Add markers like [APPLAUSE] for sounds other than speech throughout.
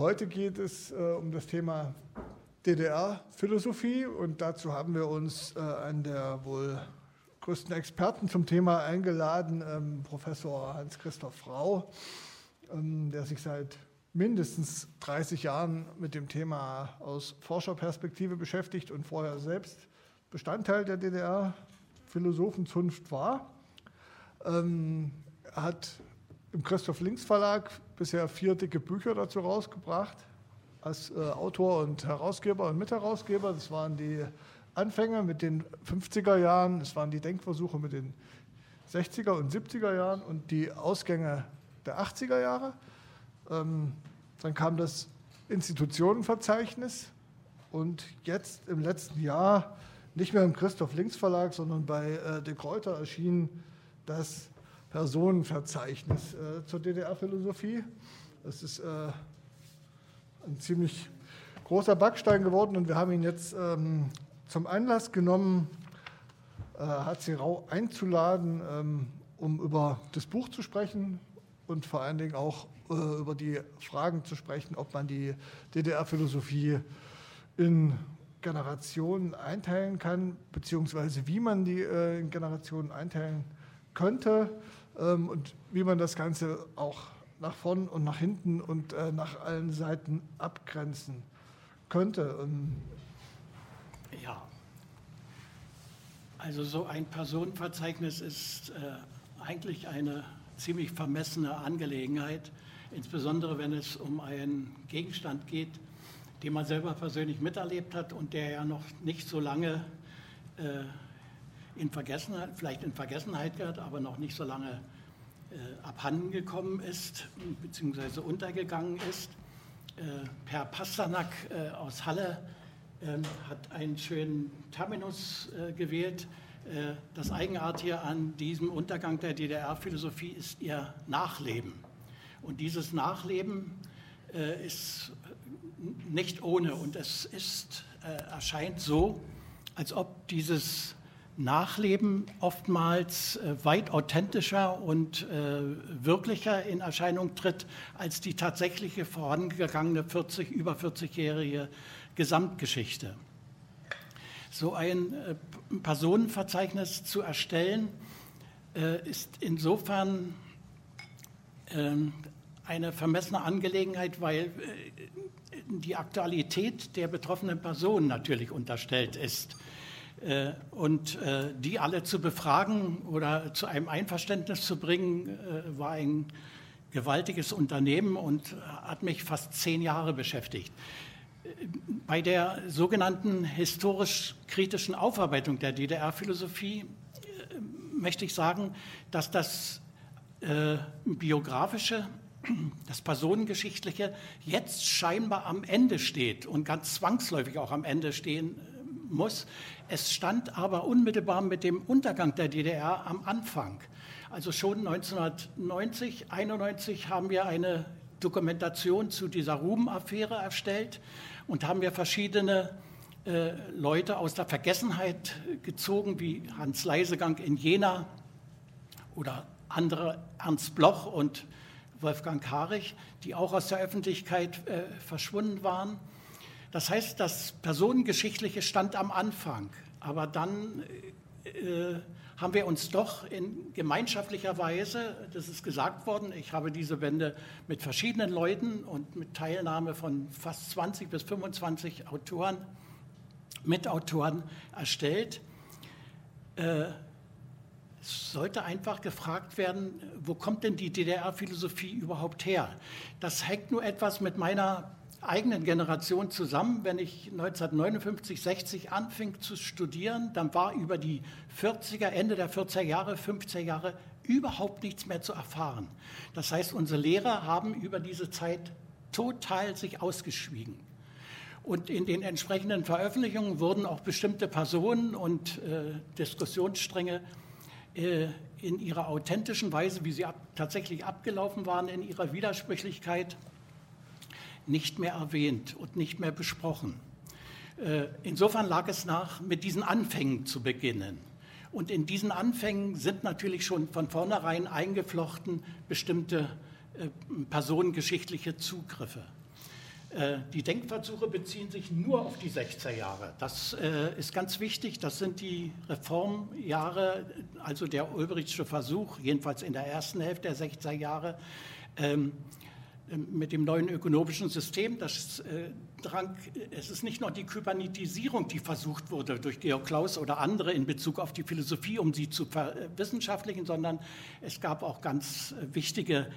Heute geht es äh, um das Thema DDR-Philosophie und dazu haben wir uns äh, einen der wohl größten Experten zum Thema eingeladen, ähm, Professor Hans-Christoph Rau, ähm, der sich seit mindestens 30 Jahren mit dem Thema aus Forscherperspektive beschäftigt und vorher selbst Bestandteil der DDR-Philosophenzunft war. Ähm, er hat im Christoph Links Verlag bisher vier dicke Bücher dazu rausgebracht, als äh, Autor und Herausgeber und Mitherausgeber. Das waren die Anfänge mit den 50er Jahren, das waren die Denkversuche mit den 60er und 70er Jahren und die Ausgänge der 80er Jahre. Ähm, dann kam das Institutionenverzeichnis und jetzt im letzten Jahr nicht mehr im Christoph Links Verlag, sondern bei äh, De Kräuter erschien das Personenverzeichnis äh, zur DDR-Philosophie. Das ist äh, ein ziemlich großer Backstein geworden und wir haben ihn jetzt ähm, zum Anlass genommen, äh, HC Rau einzuladen, ähm, um über das Buch zu sprechen und vor allen Dingen auch äh, über die Fragen zu sprechen, ob man die DDR-Philosophie in Generationen einteilen kann, beziehungsweise wie man die äh, in Generationen einteilen könnte ähm, und wie man das Ganze auch nach vorn und nach hinten und äh, nach allen Seiten abgrenzen könnte. Ähm, ja, also so ein Personenverzeichnis ist äh, eigentlich eine ziemlich vermessene Angelegenheit, insbesondere wenn es um einen Gegenstand geht, den man selber persönlich miterlebt hat und der ja noch nicht so lange äh, in Vergessenheit, vielleicht in Vergessenheit gehört, aber noch nicht so lange abhanden gekommen ist, beziehungsweise untergegangen ist. Äh, per Pasternak äh, aus Halle ähm, hat einen schönen Terminus äh, gewählt. Äh, das Eigenartige an diesem Untergang der DDR-Philosophie ist ihr Nachleben. Und dieses Nachleben äh, ist nicht ohne und es ist, erscheint so, als ob dieses Nachleben oftmals äh, weit authentischer und äh, wirklicher in Erscheinung tritt als die tatsächliche vorangegangene 40, über 40-jährige Gesamtgeschichte. So ein äh, Personenverzeichnis zu erstellen, ist insofern ähm, eine vermessene Angelegenheit, weil die Aktualität der betroffenen Person natürlich unterstellt ist. Äh, und äh, die alle zu befragen oder zu einem Einverständnis zu bringen, äh, war ein gewaltiges Unternehmen und hat mich fast zehn Jahre beschäftigt. Bei der sogenannten historisch-kritischen Aufarbeitung der DDR-Philosophie möchte ich sagen, dass das biografische, [CLEARS THROAT] das personengeschichtliche jetzt scheinbar am Ende steht und ganz zwangsläufig auch am Ende stehen muss. Es stand aber unmittelbar mit dem Untergang der DDR am Anfang. Also schon 1990, 91 haben wir eine Dokumentation zu dieser Ruben-Affäre erstellt und haben wir verschiedene äh, Leute aus der Vergessenheit gezogen, wie Hans Leisegang in Jena oder andere, Ernst Bloch und Wolfgang Karich, die auch aus der Öffentlichkeit äh, verschwunden waren. Das heißt, das Personengeschichtliche stand am Anfang, aber dann äh, haben wir uns doch in gemeinschaftlicher Weise, das ist gesagt worden, ich habe diese Wende mit verschiedenen Leuten und mit Teilnahme von fast 20 bis 25 Autoren, Mitautoren erstellt. Äh, es sollte einfach gefragt werden, wo kommt denn die DDR-Philosophie überhaupt her? Das hängt nur etwas mit meiner eigenen Generation zusammen. Wenn ich 1959, 60 anfing zu studieren, dann war über die 40er, Ende der 40er Jahre, 50er Jahre überhaupt nichts mehr zu erfahren. Das heißt, unsere Lehrer haben über diese Zeit total sich ausgeschwiegen. Und in den entsprechenden Veröffentlichungen wurden auch bestimmte Personen und äh, Diskussionsstränge äh, in ihrer authentischen Weise, wie sie ab, tatsächlich abgelaufen waren, in ihrer Widersprüchlichkeit nicht mehr erwähnt und nicht mehr besprochen. Äh, insofern lag es nach, mit diesen Anfängen zu beginnen. Und in diesen Anfängen sind natürlich schon von vornherein eingeflochten bestimmte äh, personengeschichtliche Zugriffe. Äh, die Denkversuche beziehen sich nur auf die 60er Jahre. Das äh, ist ganz wichtig. Das sind die Reformjahre, also der Ulbrichsche Versuch, jedenfalls in der ersten Hälfte der 60er Jahre, ähm, mit dem neuen ökonomischen System. Das, äh, drang, es ist nicht nur die Kybernetisierung, die versucht wurde durch Georg Klaus oder andere in Bezug auf die Philosophie, um sie zu verwissenschaftlichen, sondern es gab auch ganz wichtige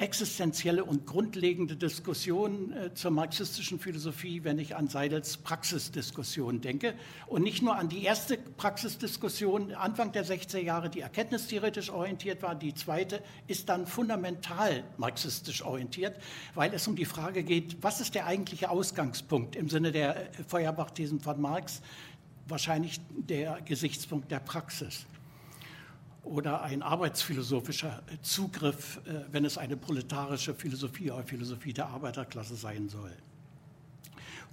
existenzielle und grundlegende Diskussion äh, zur marxistischen Philosophie, wenn ich an Seidels Praxisdiskussion denke. Und nicht nur an die erste Praxisdiskussion Anfang der 60er Jahre, die erkenntnistheoretisch orientiert war. Die zweite ist dann fundamental marxistisch orientiert, weil es um die Frage geht, was ist der eigentliche Ausgangspunkt im Sinne der Feuerbach-Thesen von Marx? Wahrscheinlich der Gesichtspunkt der Praxis oder ein arbeitsphilosophischer Zugriff, äh, wenn es eine proletarische Philosophie oder Philosophie der Arbeiterklasse sein soll.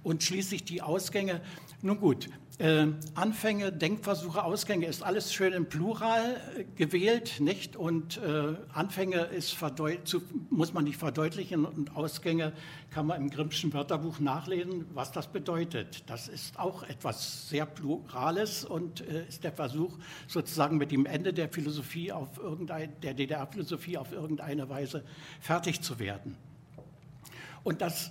Und schließlich die Ausgänge. Nun gut, äh, Anfänge, Denkversuche, Ausgänge ist alles schön im Plural äh, gewählt, nicht? Und äh, Anfänge ist zu, muss man nicht verdeutlichen und Ausgänge kann man im Grimmschen Wörterbuch nachlesen, was das bedeutet. Das ist auch etwas sehr Plurales und äh, ist der Versuch, sozusagen mit dem Ende der Philosophie auf irgendein, der DDR-Philosophie auf irgendeine Weise fertig zu werden. Und das,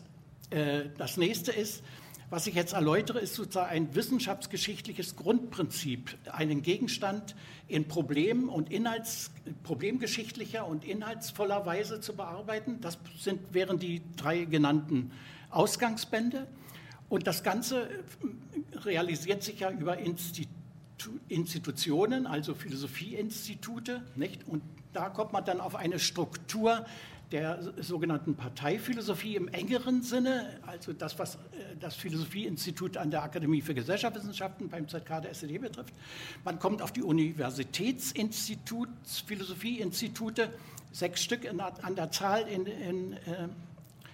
das nächste ist, was ich jetzt erläutere, ist sozusagen ein wissenschaftsgeschichtliches Grundprinzip, einen Gegenstand in Problem- und Inhalts, problemgeschichtlicher und inhaltsvoller Weise zu bearbeiten. Das sind, wären die drei genannten Ausgangsbände. Und das Ganze realisiert sich ja über Institu Institutionen, also Philosophieinstitute. Nicht? Und da kommt man dann auf eine Struktur der sogenannten Parteiphilosophie im engeren Sinne, also das, was äh, das Philosophieinstitut an der Akademie für Gesellschaftswissenschaften beim ZK der SED betrifft. Man kommt auf die Universitätsinstituts, Philosophieinstitute, sechs Stück an der Zahl in, in äh,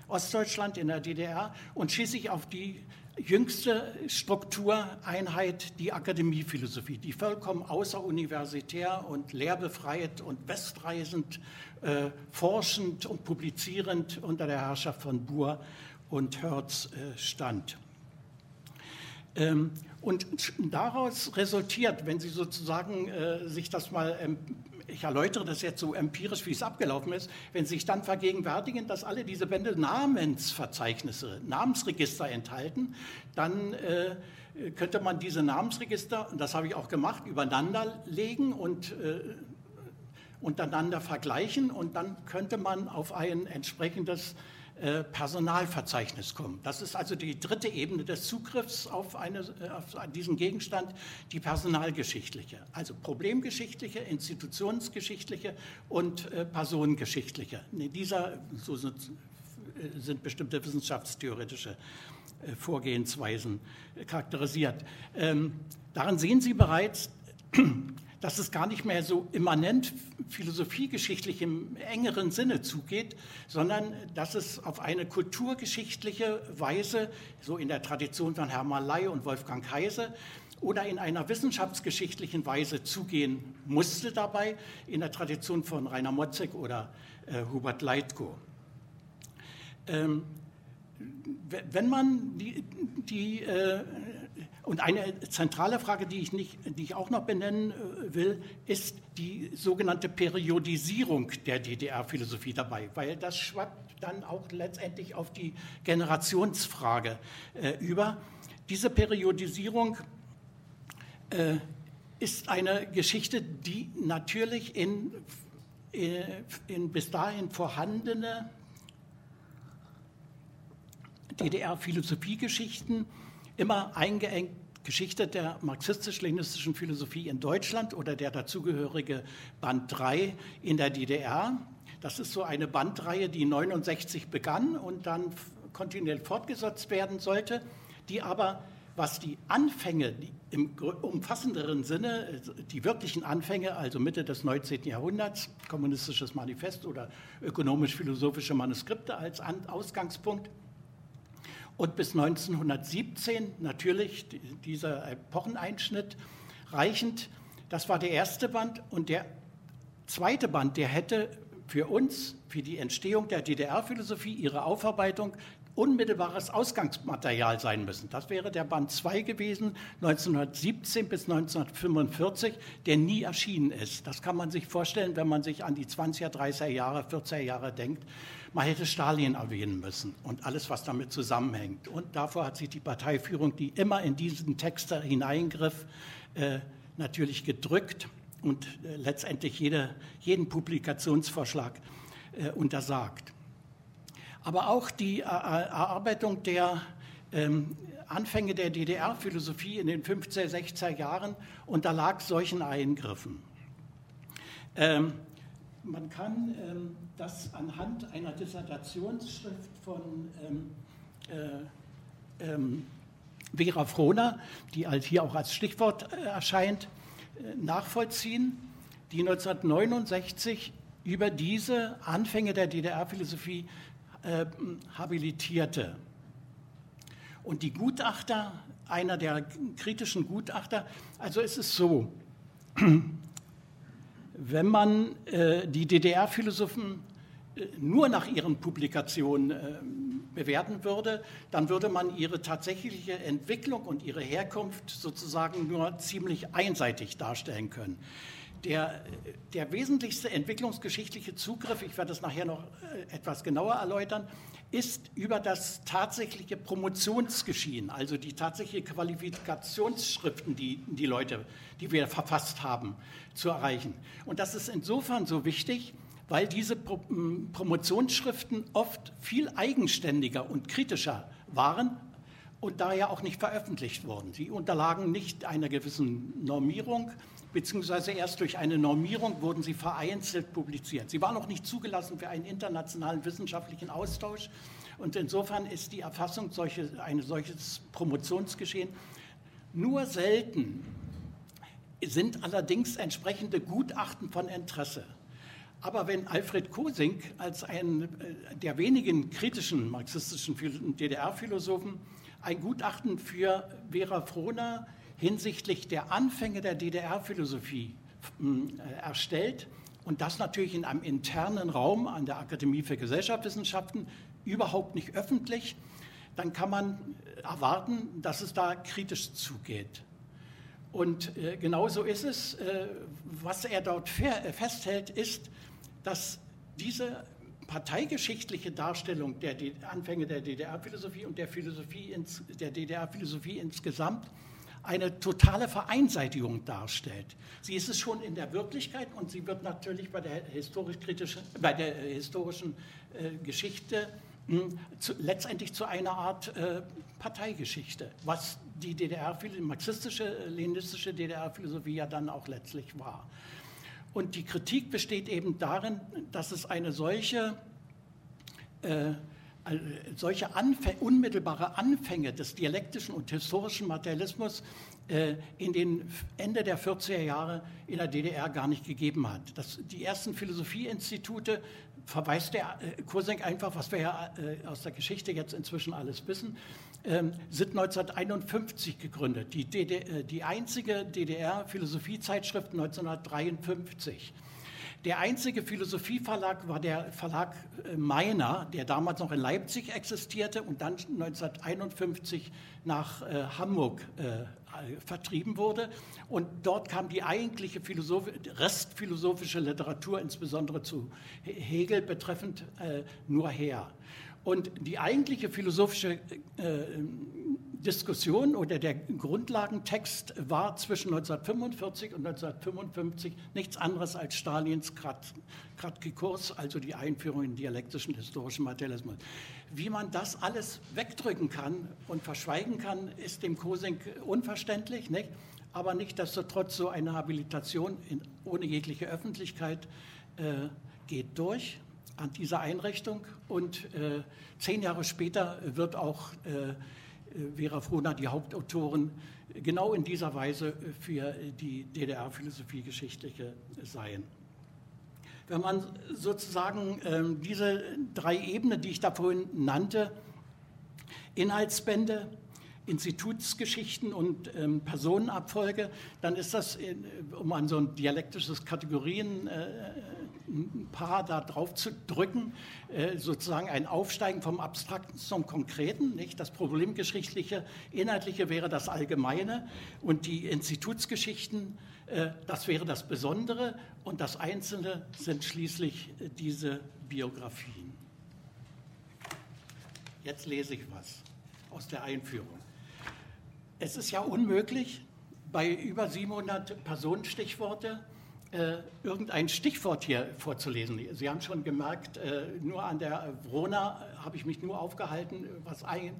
Ostdeutschland, in der DDR, und schließlich auf die jüngste Struktureinheit die Akademiephilosophie, die vollkommen außeruniversitär und lehrbefreit und westreisend äh, forschend und publizierend unter der Herrschaft von Buhr und Hertz äh, stand. Ähm, und daraus resultiert, wenn Sie sozusagen äh, sich das mal, ähm, ich erläutere das jetzt so empirisch, wie es abgelaufen ist, wenn sich dann vergegenwärtigen, dass alle diese Bände Namensverzeichnisse, Namensregister enthalten, dann äh, könnte man diese Namensregister, das habe ich auch gemacht, übereinander legen und äh, untereinander vergleichen. Und dann könnte man auf ein entsprechendes äh, Personalverzeichnis kommen. Das ist also die dritte Ebene des Zugriffs auf, eine, äh, auf diesen Gegenstand, die personalgeschichtliche, also problemgeschichtliche, institutionsgeschichtliche und äh, personengeschichtliche. In dieser so sind, sind bestimmte wissenschaftstheoretische Vorgehensweisen charakterisiert. Ähm, daran sehen Sie bereits, dass es gar nicht mehr so immanent philosophiegeschichtlich im engeren Sinne zugeht, sondern dass es auf eine kulturgeschichtliche Weise, so in der Tradition von Hermann Ley und Wolfgang Heise, oder in einer wissenschaftsgeschichtlichen Weise zugehen musste dabei, in der Tradition von Rainer Motzek oder äh, Hubert Leitko. Ähm, wenn man die, die äh, und eine zentrale Frage, die ich, nicht, die ich auch noch benennen äh, will, ist die sogenannte Periodisierung der DDR-Philosophie dabei, weil das schwappt dann auch letztendlich auf die Generationsfrage äh, über. Diese Periodisierung äh, ist eine Geschichte, die natürlich in, äh, in bis dahin vorhandene DDR-Philosophiegeschichten immer eingeengt Geschichte der marxistisch-leninistischen Philosophie in Deutschland oder der dazugehörige Band 3 in der DDR. Das ist so eine Bandreihe, die 69 begann und dann kontinuierlich fortgesetzt werden sollte, die aber, was die Anfänge im umfassenderen Sinne, die wirklichen Anfänge, also Mitte des 19. Jahrhunderts, kommunistisches Manifest oder ökonomisch-philosophische Manuskripte als Ausgangspunkt, und bis 1917 natürlich dieser Epocheneinschnitt reichend. Das war der erste Band und der zweite Band, der hätte für uns, für die Entstehung der DDR-Philosophie, ihre Aufarbeitung unmittelbares Ausgangsmaterial sein müssen. Das wäre der Band 2 gewesen, 1917 bis 1945, der nie erschienen ist. Das kann man sich vorstellen, wenn man sich an die 20er, 30er Jahre, 40er Jahre denkt. Man hätte Stalin erwähnen müssen und alles, was damit zusammenhängt. Und davor hat sich die Parteiführung, die immer in diesen Text hineingriff, äh, natürlich gedrückt und äh, letztendlich jede, jeden Publikationsvorschlag äh, untersagt. Aber auch die Erarbeitung der ähm, Anfänge der DDR-Philosophie in den 15er, 60er Jahren unterlag solchen Eingriffen. Ähm, man kann ähm, das anhand einer Dissertationsschrift von ähm, äh, ähm, Vera Frohner, die halt hier auch als Stichwort äh, erscheint, äh, nachvollziehen, die 1969 über diese Anfänge der DDR-Philosophie äh, habilitierte. Und die Gutachter, einer der kritischen Gutachter, also es ist so, wenn man äh, die DDR-Philosophen äh, nur nach ihren Publikationen äh, bewerten würde, dann würde man ihre tatsächliche Entwicklung und ihre Herkunft sozusagen nur ziemlich einseitig darstellen können. Der, der wesentlichste entwicklungsgeschichtliche Zugriff, ich werde das nachher noch äh, etwas genauer erläutern, ist über das tatsächliche Promotionsgeschehen, also die tatsächliche Qualifikationsschriften, die die Leute, die wir verfasst haben, zu erreichen. Und das ist insofern so wichtig, weil diese Promotionsschriften oft viel eigenständiger und kritischer waren und daher auch nicht veröffentlicht wurden. Sie unterlagen nicht einer gewissen Normierung, beziehungsweise erst durch eine Normierung wurden sie vereinzelt publiziert. Sie waren noch nicht zugelassen für einen internationalen wissenschaftlichen Austausch. Und insofern ist die Erfassung solche, ein solches Promotionsgeschehen nur selten sind allerdings entsprechende Gutachten von Interesse. Aber wenn Alfred Kosink als ein äh, der wenigen kritischen marxistischen DDR-Philosophen ein Gutachten für Vera Frohner hinsichtlich der Anfänge der DDR-Philosophie äh, erstellt und das natürlich in einem internen Raum an der Akademie für Gesellschaftswissenschaften überhaupt nicht öffentlich, dann kann man erwarten, dass es da kritisch zugeht. Und äh, genauso ist es, äh, was er dort festhält, ist, dass diese parteigeschichtliche Darstellung der Anfänge der DDR-Philosophie und der der DDR-Philosophie insgesamt eine totale Vereinseitigung darstellt. Sie ist es schon in der Wirklichkeit und sie wird natürlich bei der, historisch bei der historischen äh, Geschichte hm, zu, letztendlich zu einer Art äh, Parteigeschichte, was die DDR, marxistische, leninistische DDR-Philosophie ja dann auch letztlich war. Und die Kritik besteht eben darin, dass es eine solche äh, solche Anfäng, unmittelbare Anfänge des dialektischen und historischen Materialismus äh, in den Ende der 40er Jahre in der DDR gar nicht gegeben hat. Das, die ersten Philosophieinstitute verweist der äh, Kursenk einfach, was wir ja äh, aus der Geschichte jetzt inzwischen alles wissen, ähm, sind 1951 gegründet. Die, DDR, die einzige DDR-Philosophiezeitschrift 1953. Der einzige Philosophieverlag war der Verlag äh, Meiner, der damals noch in Leipzig existierte und dann 1951 nach äh, Hamburg äh, vertrieben wurde. Und dort kam die eigentliche Philosoph restphilosophische Literatur, insbesondere zu Hegel betreffend, äh, nur her. Und die eigentliche philosophische äh, Diskussion oder der Grundlagentext war zwischen 1945 und 1955 nichts anderes als Stalins Kratkikurs, also die Einführung in dialektischen historischen Materialismus. Wie man das alles wegdrücken kann und verschweigen kann, ist dem Kosink unverständlich, nicht? aber nichtsdestotrotz so eine Habilitation in, ohne jegliche Öffentlichkeit äh, geht durch an dieser Einrichtung und äh, zehn Jahre später wird auch äh, Vera Frohner die Hauptautoren genau in dieser Weise für die DDR-Philosophiegeschichtliche seien. Wenn man sozusagen ähm, diese drei Ebenen, die ich da vorhin nannte, Inhaltsbände, Institutsgeschichten und ähm, Personenabfolge, dann ist das, in, um an so ein dialektisches Kategorien äh, ein paar da drauf zu drücken, äh, sozusagen ein Aufsteigen vom Abstrakten zum Konkreten. Nicht? Das Problemgeschichtliche, Inhaltliche wäre das Allgemeine und die Institutsgeschichten, äh, das wäre das Besondere und das Einzelne sind schließlich äh, diese Biografien. Jetzt lese ich was aus der Einführung. Es ist ja unmöglich, bei über 700 Personenstichworte äh, irgendein Stichwort hier vorzulesen. Sie haben schon gemerkt, äh, nur an der Vrona habe ich mich nur aufgehalten, was ein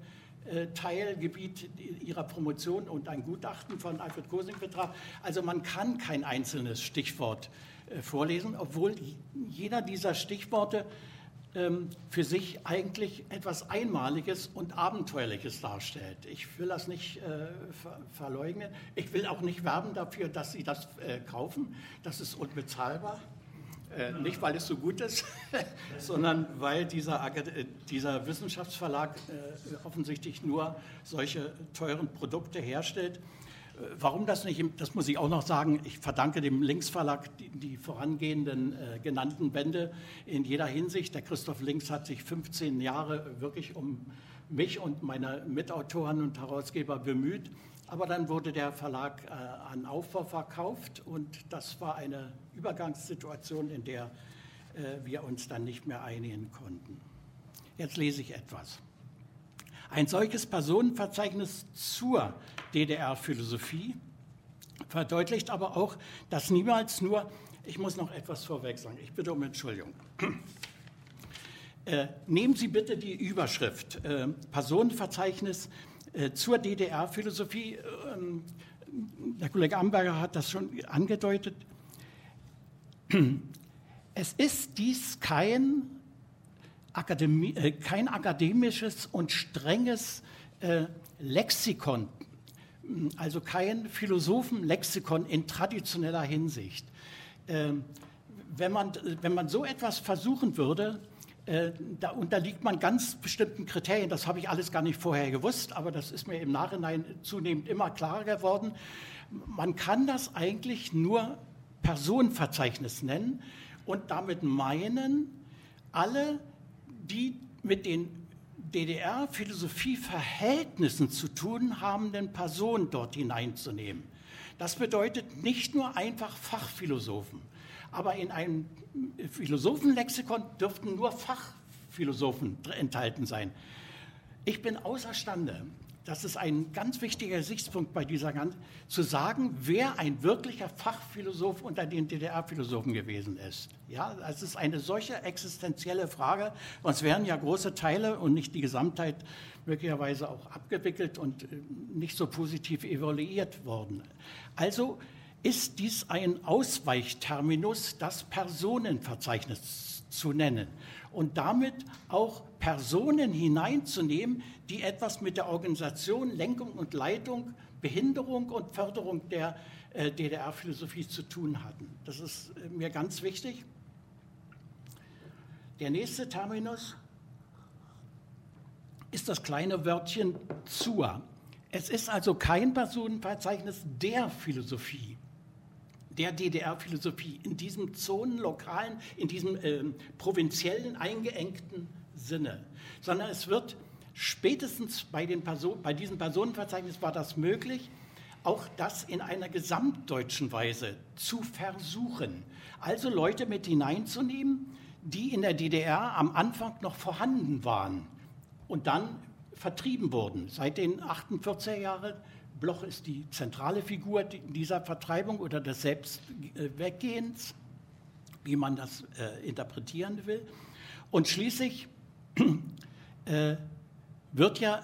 äh, Teilgebiet Ihrer Promotion und ein Gutachten von Alfred Kosing betraf. Also man kann kein einzelnes Stichwort äh, vorlesen, obwohl jeder dieser Stichworte ähm, für sich eigentlich etwas Einmaliges und Abenteuerliches darstellt. Ich will das nicht äh, ver verleugnen. Ich will auch nicht werben dafür, dass Sie das äh, kaufen. Das ist unbezahlbar. Äh, nicht, weil es so gut ist, [LAUGHS] sondern weil dieser, äh, dieser Wissenschaftsverlag äh, offensichtlich nur solche teuren Produkte herstellt. Warum das nicht, das muss ich auch noch sagen, ich verdanke dem Linksverlag die, die vorangehenden äh, genannten Bände in jeder Hinsicht. Der Christoph Links hat sich 15 Jahre wirklich um mich und meine Mitautoren und Herausgeber bemüht. Aber dann wurde der Verlag äh, an Aufbau verkauft und das war eine Übergangssituation, in der äh, wir uns dann nicht mehr einigen konnten. Jetzt lese ich etwas. Ein solches Personenverzeichnis zur DDR-Philosophie verdeutlicht aber auch, dass niemals nur, ich muss noch etwas vorweg sagen, ich bitte um Entschuldigung. Äh, nehmen Sie bitte die Überschrift äh, Personenverzeichnis äh, zur DDR-Philosophie. Ähm, der Kollege Amberger hat das schon angedeutet. [CLEARS THROAT] Es ist dies kein Akademie, äh, kein akademisches und strenges äh, Lexikon, also kein Philosophenlexikon in traditioneller Hinsicht. Ähm, wenn, man, wenn man so etwas versuchen würde, äh, da unterliegt man ganz bestimmten Kriterien. Das habe ich alles gar nicht vorher gewusst, aber das ist mir im Nachhinein zunehmend immer klarer geworden. Man kann das eigentlich nur Personenverzeichnis nennen und damit meinen, alle die mit den DDR-Philosophie-Verhältnissen zu tun habenden Personen dort hineinzunehmen. Das bedeutet nicht nur einfach Fachphilosophen, aber in einem Philosophenlexikon dürften nur Fachphilosophen enthalten sein. Ich bin außerstande, das ist ein ganz wichtiger Gesichtspunkt bei dieser ganzen, zu sagen, wer ein wirklicher Fachphilosoph unter den DDR-Philosophen gewesen ist. Ja, das ist eine solche existenzielle Frage, sonst wären ja große Teile und nicht die Gesamtheit möglicherweise auch abgewickelt und äh, nicht so positiv evaluiert worden. Also ist dies ein Ausweichterminus, das Personenverzeichnis zu nennen und damit auch Personen hineinzunehmen, die etwas mit der Organisation, Lenkung und Leitung, Behinderung und Förderung der äh, DDR-Philosophie zu tun hatten. Das ist äh, mir ganz wichtig. Der nächste Terminus ist das kleine Wörtchen zur. Es ist also kein Personenverzeichnis der Philosophie der DDR-Philosophie in diesem zonenlokalen, in diesem äh, provinziellen, eingeengten Sinne, sondern es wird spätestens bei, den Person, bei diesem Personenverzeichnis war das möglich, auch das in einer gesamtdeutschen Weise zu versuchen. Also Leute mit hineinzunehmen, die in der DDR am Anfang noch vorhanden waren und dann vertrieben wurden. Seit den 48er Jahren Bloch ist die zentrale Figur dieser Vertreibung oder des Selbstweggehens, wie man das äh, interpretieren will. Und schließlich äh, wird ja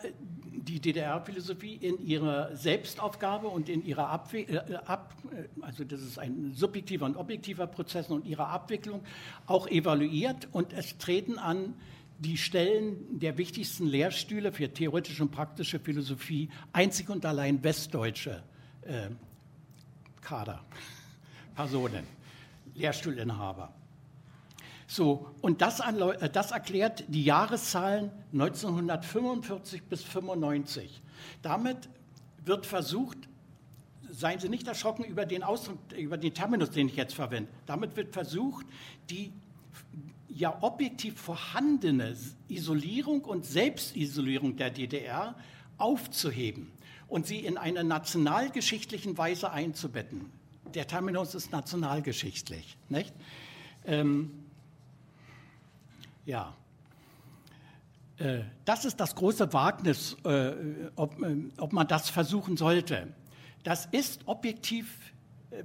die DDR-Philosophie in ihrer Selbstaufgabe und in ihrer Abwicklung, äh, ab, äh, also das ist ein subjektiver und objektiver Prozess und ihrer Abwicklung auch evaluiert und es treten an die Stellen der wichtigsten Lehrstühle für theoretische und praktische Philosophie einzig und allein westdeutsche äh, Kader, [LAUGHS] Personen, Lehrstuhlinhaber. So, und das, äh, das, erklärt die Jahreszahlen 1945 bis 1995. Damit wird versucht, seien Sie nicht erschrocken über den Ausdruck, über den Terminus, den ich jetzt verwende. Damit wird versucht, die ja objektiv vorhandene Isolierung und Selbstisolierung der DDR aufzuheben und sie in einer nationalgeschichtlichen Weise einzubetten. Der Terminus ist nationalgeschichtlich. Nicht? Ähm, ja. Äh, das ist das große Wagnis, äh, ob, äh, ob man das versuchen sollte. Das ist objektiv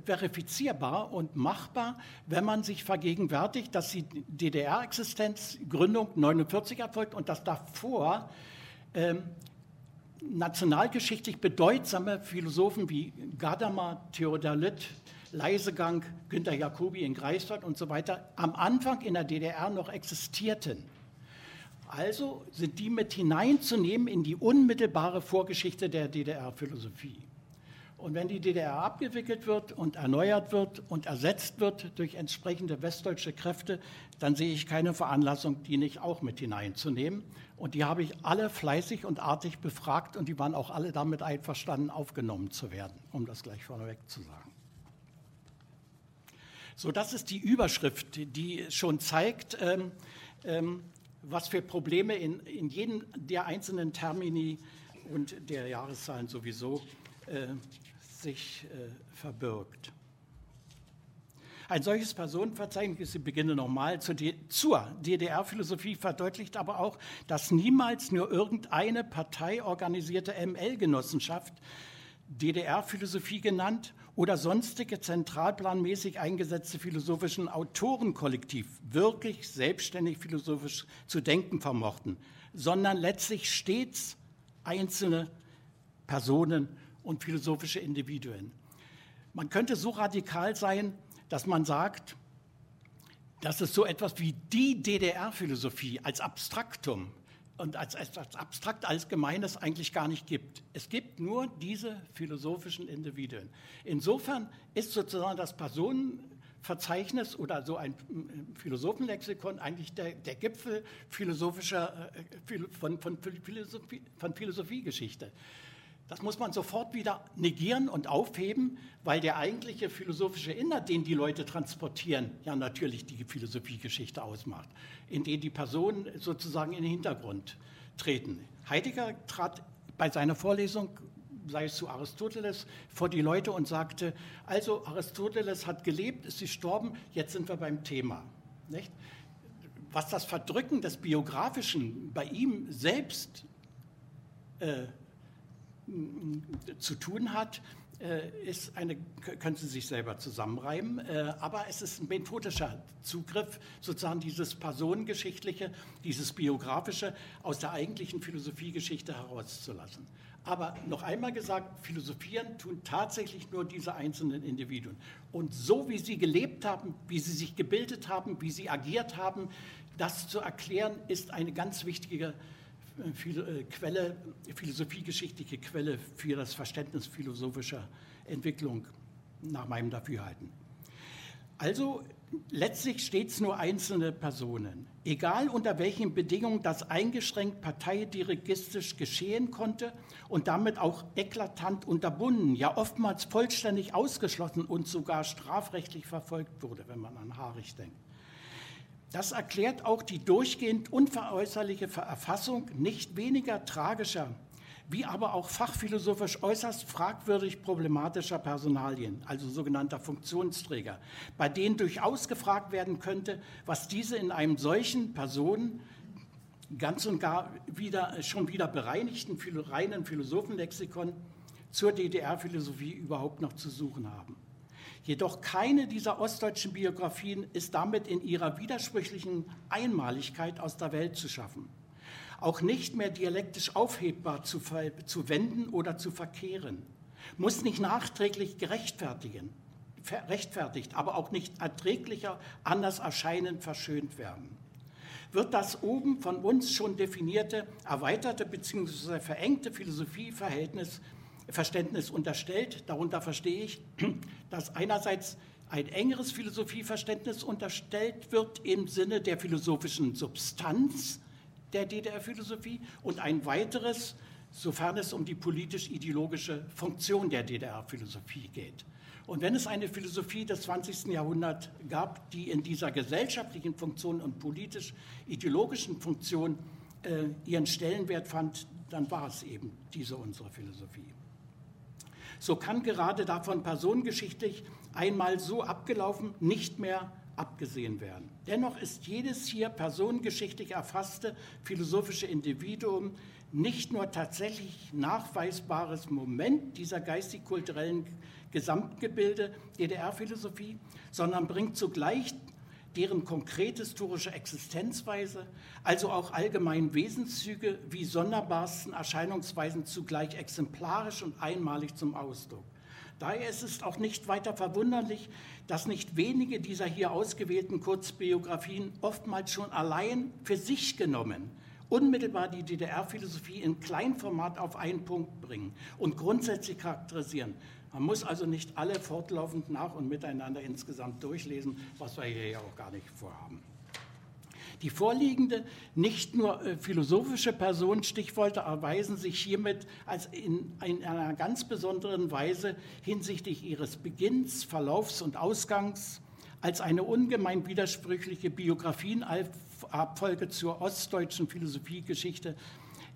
verifizierbar und machbar, wenn man sich vergegenwärtigt, dass die DDR-Existenz, Gründung 49 erfolgt und dass davor ähm, nationalgeschichtlich bedeutsame Philosophen wie Gadamer, Theodor Litt, Leisegang, Günter Jacobi in Greifswald und so weiter am Anfang in der DDR noch existierten. Also sind die mit hineinzunehmen in die unmittelbare Vorgeschichte der DDR-Philosophie. Und wenn die DDR abgewickelt wird und erneuert wird und ersetzt wird durch entsprechende westdeutsche Kräfte, dann sehe ich keine Veranlassung, die nicht auch mit hineinzunehmen. Und die habe ich alle fleißig und artig befragt und die waren auch alle damit einverstanden, aufgenommen zu werden, um das gleich vorneweg zu sagen. So, das ist die Überschrift, die schon zeigt, ähm, ähm, was für Probleme in, in jedem der einzelnen Termini und der Jahreszahlen sowieso äh, sich äh, verbirgt. Ein solches Personenverzeichnis, ich beginne nochmal, zur DDR-Philosophie verdeutlicht aber auch, dass niemals nur irgendeine parteiorganisierte ML-Genossenschaft, DDR-Philosophie genannt, oder sonstige zentralplanmäßig eingesetzte philosophischen Autorenkollektiv wirklich selbstständig philosophisch zu denken vermochten, sondern letztlich stets einzelne Personen und philosophische Individuen. Man könnte so radikal sein, dass man sagt, dass es so etwas wie die DDR-Philosophie als Abstraktum und als etwas abstrakt Allgemeines eigentlich gar nicht gibt. Es gibt nur diese philosophischen Individuen. Insofern ist sozusagen das Personenverzeichnis oder so ein Philosophenlexikon eigentlich der, der Gipfel philosophischer, äh, von, von, Philosophie, von Philosophiegeschichte. Das muss man sofort wieder negieren und aufheben, weil der eigentliche philosophische Inhalt, den die Leute transportieren, ja natürlich die Philosophiegeschichte ausmacht, in der die Personen sozusagen in den Hintergrund treten. Heidegger trat bei seiner Vorlesung, sei es zu Aristoteles, vor die Leute und sagte, also Aristoteles hat gelebt, ist gestorben, jetzt sind wir beim Thema. Nicht? Was das Verdrücken des Biografischen bei ihm selbst äh, zu tun hat, äh, ist eine, können Sie sich selber zusammenreimen, äh, aber es ist ein methodischer Zugriff, sozusagen dieses personengeschichtliche, dieses biografische aus der eigentlichen Philosophiegeschichte herauszulassen. Aber noch einmal gesagt, philosophieren tun tatsächlich nur diese einzelnen Individuen. Und so wie sie gelebt haben, wie sie sich gebildet haben, wie sie agiert haben, das zu erklären, ist eine ganz wichtige äh, Quelle, philosophiegeschichtliche Quelle für das Verständnis philosophischer Entwicklung nach meinem Dafürhalten. Also letztlich stets nur einzelne Personen. Egal unter welchen Bedingungen das eingeschränkt parteidirigistisch geschehen konnte und damit auch eklatant unterbunden, ja oftmals vollständig ausgeschlossen und sogar strafrechtlich verfolgt wurde, wenn man an Haarig denkt. Das erklärt auch die durchgehend unveräußerliche Erfassung nicht weniger tragischer, wie aber auch fachphilosophisch äußerst fragwürdig problematischer Personalien, also sogenannter Funktionsträger, bei denen durchaus gefragt werden könnte, was diese in einem solchen Personen ganz und gar wieder, schon wieder bereinigten reinen Philosophenlexikon zur DDR-Philosophie überhaupt noch zu suchen haben. Jedoch keine dieser ostdeutschen Biografien ist damit in ihrer widersprüchlichen Einmaligkeit aus der Welt zu schaffen. Auch nicht mehr dialektisch aufhebbar zu, zu wenden oder zu verkehren. Muss nicht nachträglich gerechtfertigen, rechtfertigt, aber auch nicht erträglicher anders erscheinen verschönt werden. Wird das oben von uns schon definierte, erweiterte bzw. verengte Philosophieverhältnis Verständnis unterstellt. Darunter verstehe ich, [CLEARS THROAT] dass einerseits ein engeres Philosophieverständnis unterstellt wird im Sinne der philosophischen Substanz der DDR-Philosophie und ein weiteres sofern es um die politisch-ideologische Funktion der DDR-Philosophie geht. Und wenn es eine Philosophie des 20. Jahrhunderts gab, die in dieser gesellschaftlichen Funktion und politisch-ideologischen Funktion äh, ihren Stellenwert fand, dann war es eben diese unsere Philosophie. So kann gerade davon personengeschichtlich einmal so abgelaufen nicht mehr abgesehen werden. Dennoch ist jedes hier personengeschichtlich erfasste philosophische Individuum nicht nur tatsächlich nachweisbares Moment dieser geistig-kulturellen Gesamtgebilde DDR-Philosophie, sondern bringt zugleich deren konkrete historische Existenzweise, also auch allgemein Wesenszüge wie sonderbarsten Erscheinungsweisen zugleich exemplarisch und einmalig zum Ausdruck. Daher ist es auch nicht weiter verwunderlich, dass nicht wenige dieser hier ausgewählten Kurzbiografien oftmals schon allein für sich genommen unmittelbar die DDR-Philosophie in Kleinformat auf einen Punkt bringen und grundsätzlich charakterisieren. Man muss also nicht alle fortlaufend nach und miteinander insgesamt durchlesen, was wir hier ja auch gar nicht vorhaben. Die vorliegende, nicht nur äh, philosophische Personenstichworte erweisen sich hiermit als in, in, einer ganz besonderen Weise hinsichtlich ihres Beginns, Verlaufs und Ausgangs als eine ungemein widersprüchliche Biografienabfolge zur ostdeutschen Philosophiegeschichte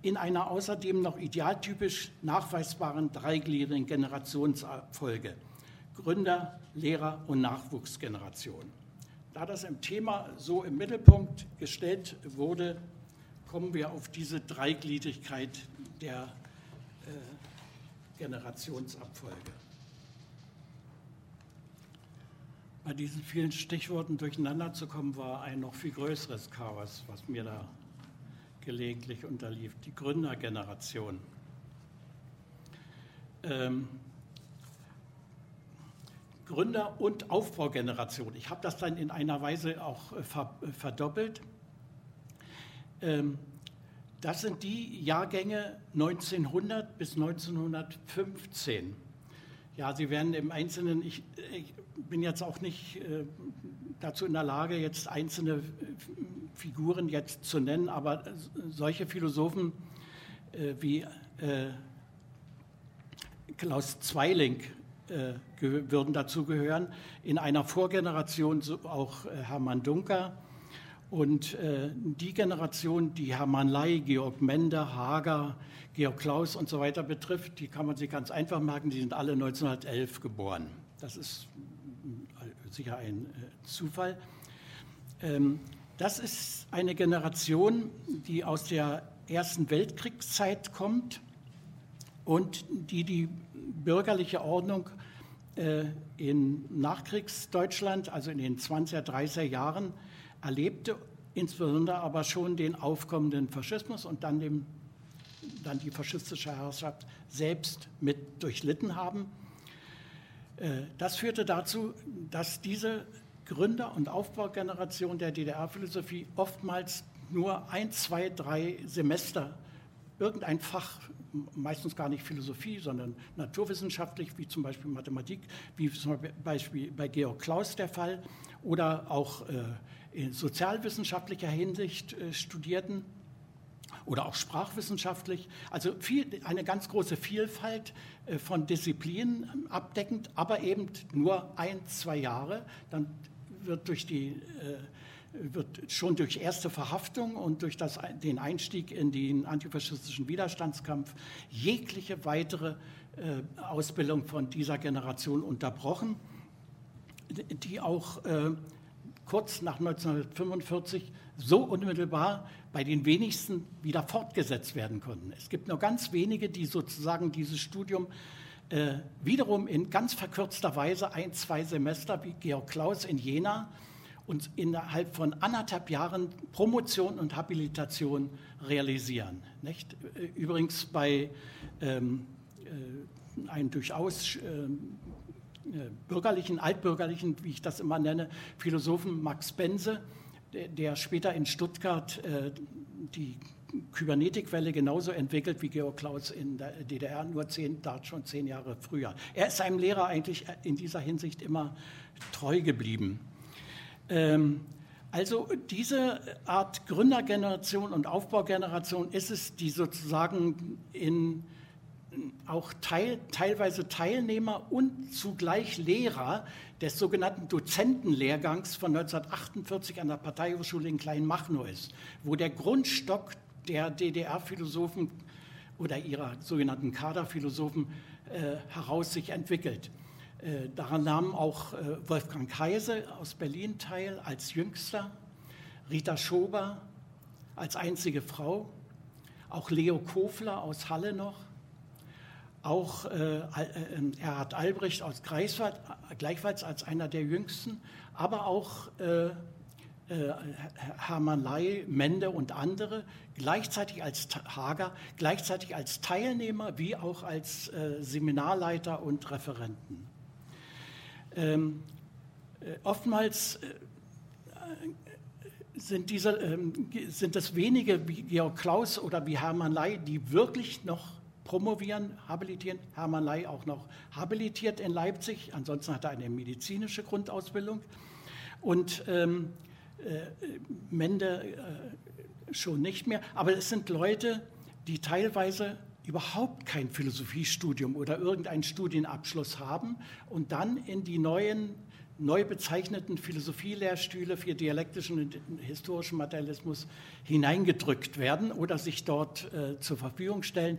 in einer außerdem noch idealtypisch nachweisbaren dreigliedrigen Generationsfolge. Gründer, Lehrer und Nachwuchsgeneration. Da das im Thema so im Mittelpunkt gestellt wurde, kommen wir auf diese Dreigliedrigkeit der äh, Generationsabfolge. Bei diesen vielen Stichworten durcheinander zu kommen, war ein noch viel größeres Chaos, was mir da gelegentlich unterlief, die Gründergeneration. Ähm, Gründer- und Aufbaugeneration. Ich habe das dann in einer Weise auch äh, äh, verdoppelt. Ähm, das sind die Jahrgänge 1900 bis 1915. Ja, Sie werden im Einzelnen, ich, ich bin jetzt auch nicht äh, dazu in der Lage, jetzt einzelne Figuren jetzt zu nennen, aber solche Philosophen äh, wie äh, Klaus Zweiling äh, würden dazu gehören. In einer Vorgeneration so auch äh, Hermann Dunker und äh, die Generation, die Hermann Ley, Georg Mende, Hager, Georg Klaus und so weiter betrifft, die kann man sich ganz einfach merken, die sind alle 1911 geboren. Das ist äh, sicher ein Zufall. Ähm, das ist eine Generation, die aus der Ersten Weltkriegszeit kommt und die die bürgerliche Ordnung äh, in Nachkriegsdeutschland, also in den 20er, 30er Jahren, erlebte, insbesondere aber schon den aufkommenden Faschismus und dann, dem, dann die faschistische Herrschaft selbst mit durchlitten haben. Äh, das führte dazu, dass diese Gründer- und Aufbaugeneration der DDR-Philosophie oftmals nur ein, zwei, drei Semester irgendein Fach, meistens gar nicht Philosophie, sondern naturwissenschaftlich, wie zum Beispiel Mathematik, wie zum Beispiel bei Georg Klaus der Fall, oder auch äh, in sozialwissenschaftlicher Hinsicht äh, studierten oder auch sprachwissenschaftlich. Also viel, eine ganz große Vielfalt äh, von Disziplinen abdeckend, aber eben nur ein, zwei Jahre. Dann wird durch die äh, wird schon durch erste Verhaftung und durch das, den Einstieg in den antifaschistischen Widerstandskampf jegliche weitere Ausbildung von dieser Generation unterbrochen, die auch kurz nach 1945 so unmittelbar bei den wenigsten wieder fortgesetzt werden konnten. Es gibt nur ganz wenige, die sozusagen dieses Studium äh, wiederum in ganz verkürzter Weise ein, zwei Semester wie Georg Klaus in Jena und innerhalb von anderthalb Jahren Promotion und Habilitation realisieren. Nicht? Übrigens bei ähm, äh, einem durchaus äh, bürgerlichen, altbürgerlichen, wie ich das immer nenne, Philosophen Max Bense, der, später in Stuttgart äh, die Kybernetikwelle genauso entwickelt wie Georg Klaus in der DDR, nur zehn, da schon zehn Jahre früher. Er ist seinem Lehrer eigentlich in dieser Hinsicht immer treu geblieben. Ähm, Also diese Art Gründergeneration und Aufbaugeneration ist es, die sozusagen in auch teil, teilweise Teilnehmer und zugleich Lehrer des sogenannten Dozentenlehrgangs von 1948 an der Parteihochschule in Kleinmachnow ist, wo der Grundstock der DDR-Philosophen oder ihrer sogenannten Kaderphilosophen äh, heraus sich entwickelt. Äh, daran nahmen auch äh, Wolfgang Heise aus Berlin teil als jüngster, Rita Schober als einzige Frau, auch Leo Kofler aus Halle noch, auch äh, äh, Erhard Albrecht aus Greifswald, gleichfalls als einer der jüngsten, aber auch äh, äh, Hermann Ley, Mende und andere, gleichzeitig als Hager, gleichzeitig als Teilnehmer wie auch als äh, Seminarleiter und Referenten. Ähm, äh, oftmals sind, diese, ähm, sind es wenige wie Georg Klaus oder wie Hermann Ley, die wirklich noch promovieren, habilitieren. Hermann Ley auch noch habilitiert in Leipzig, ansonsten hat er eine medizinische Grundausbildung. Und ähm, äh, Mende äh, schon nicht mehr. Aber es sind Leute, die teilweise überhaupt kein Philosophiestudium oder irgendeinen Studienabschluss haben und dann in die neuen, neu bezeichneten Philosophielehrstühle für dialektischen und historischen Materialismus hineingedrückt werden oder sich dort äh, zur Verfügung stellen.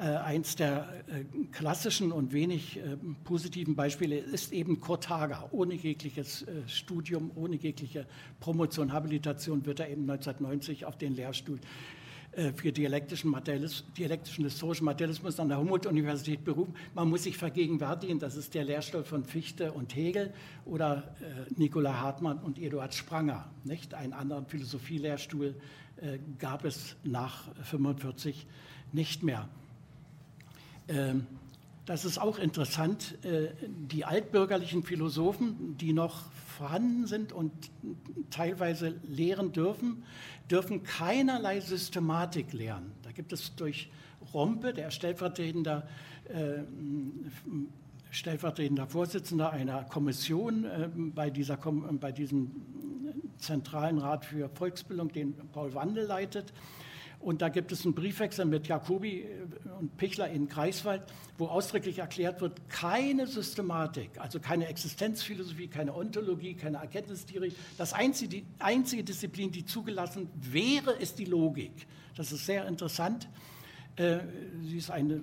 Äh, eins der äh, klassischen und wenig äh, positiven Beispiele ist eben Kurt Hager. Ohne jegliches Studium, ohne jegliche Promotion, Habilitation wird er eben 1990 auf den Lehrstuhl für dialektischen, dialektischen historischen Materialismus an der Humboldt-Universität berufen. Man muss sich vergegenwärtigen, das ist der Lehrstuhl von Fichte und Hegel oder äh, Nikola Hartmann und Eduard Spranger. Nicht? Einen anderen Philosophielehrstuhl äh, gab es nach 1945 nicht mehr. Ähm, das ist auch interessant. Äh, die altbürgerlichen Philosophen, die noch vorhanden sind und teilweise lehren dürfen, dürfen keinerlei Systematik lehren. Da gibt es durch Rompe, der stellvertretender, äh, stellvertretender Vorsitzender einer Kommission äh, bei, dieser, bei diesem Zentralen Rat für Volksbildung, den Paul Wandel leitet, und da gibt es einen Briefwechsel mit Jacobi äh, und Pichler in Greifswald, wo ausdrücklich erklärt wird, keine Systematik, also keine Existenzphilosophie, keine Ontologie, keine Erkenntnistheorie. Das einzige, die einzige Disziplin, die zugelassen wäre, ist die Logik. Das ist sehr interessant. Äh, sie ist eine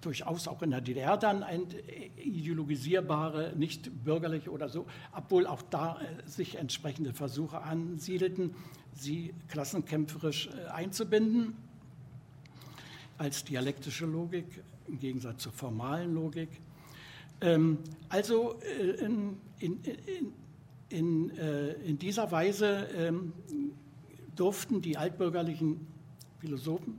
durchaus auch in der DDR dann eine ideologisierbare, nicht bürgerliche oder so, obwohl auch da äh, sich entsprechende Versuche ansiedelten sie klassenkämpferisch äh, einzubinden als dialektische Logik im Gegensatz zur formalen Logik. Ähm, also äh, in, in, in, äh, in, dieser Weise ähm, durften die altbürgerlichen Philosophen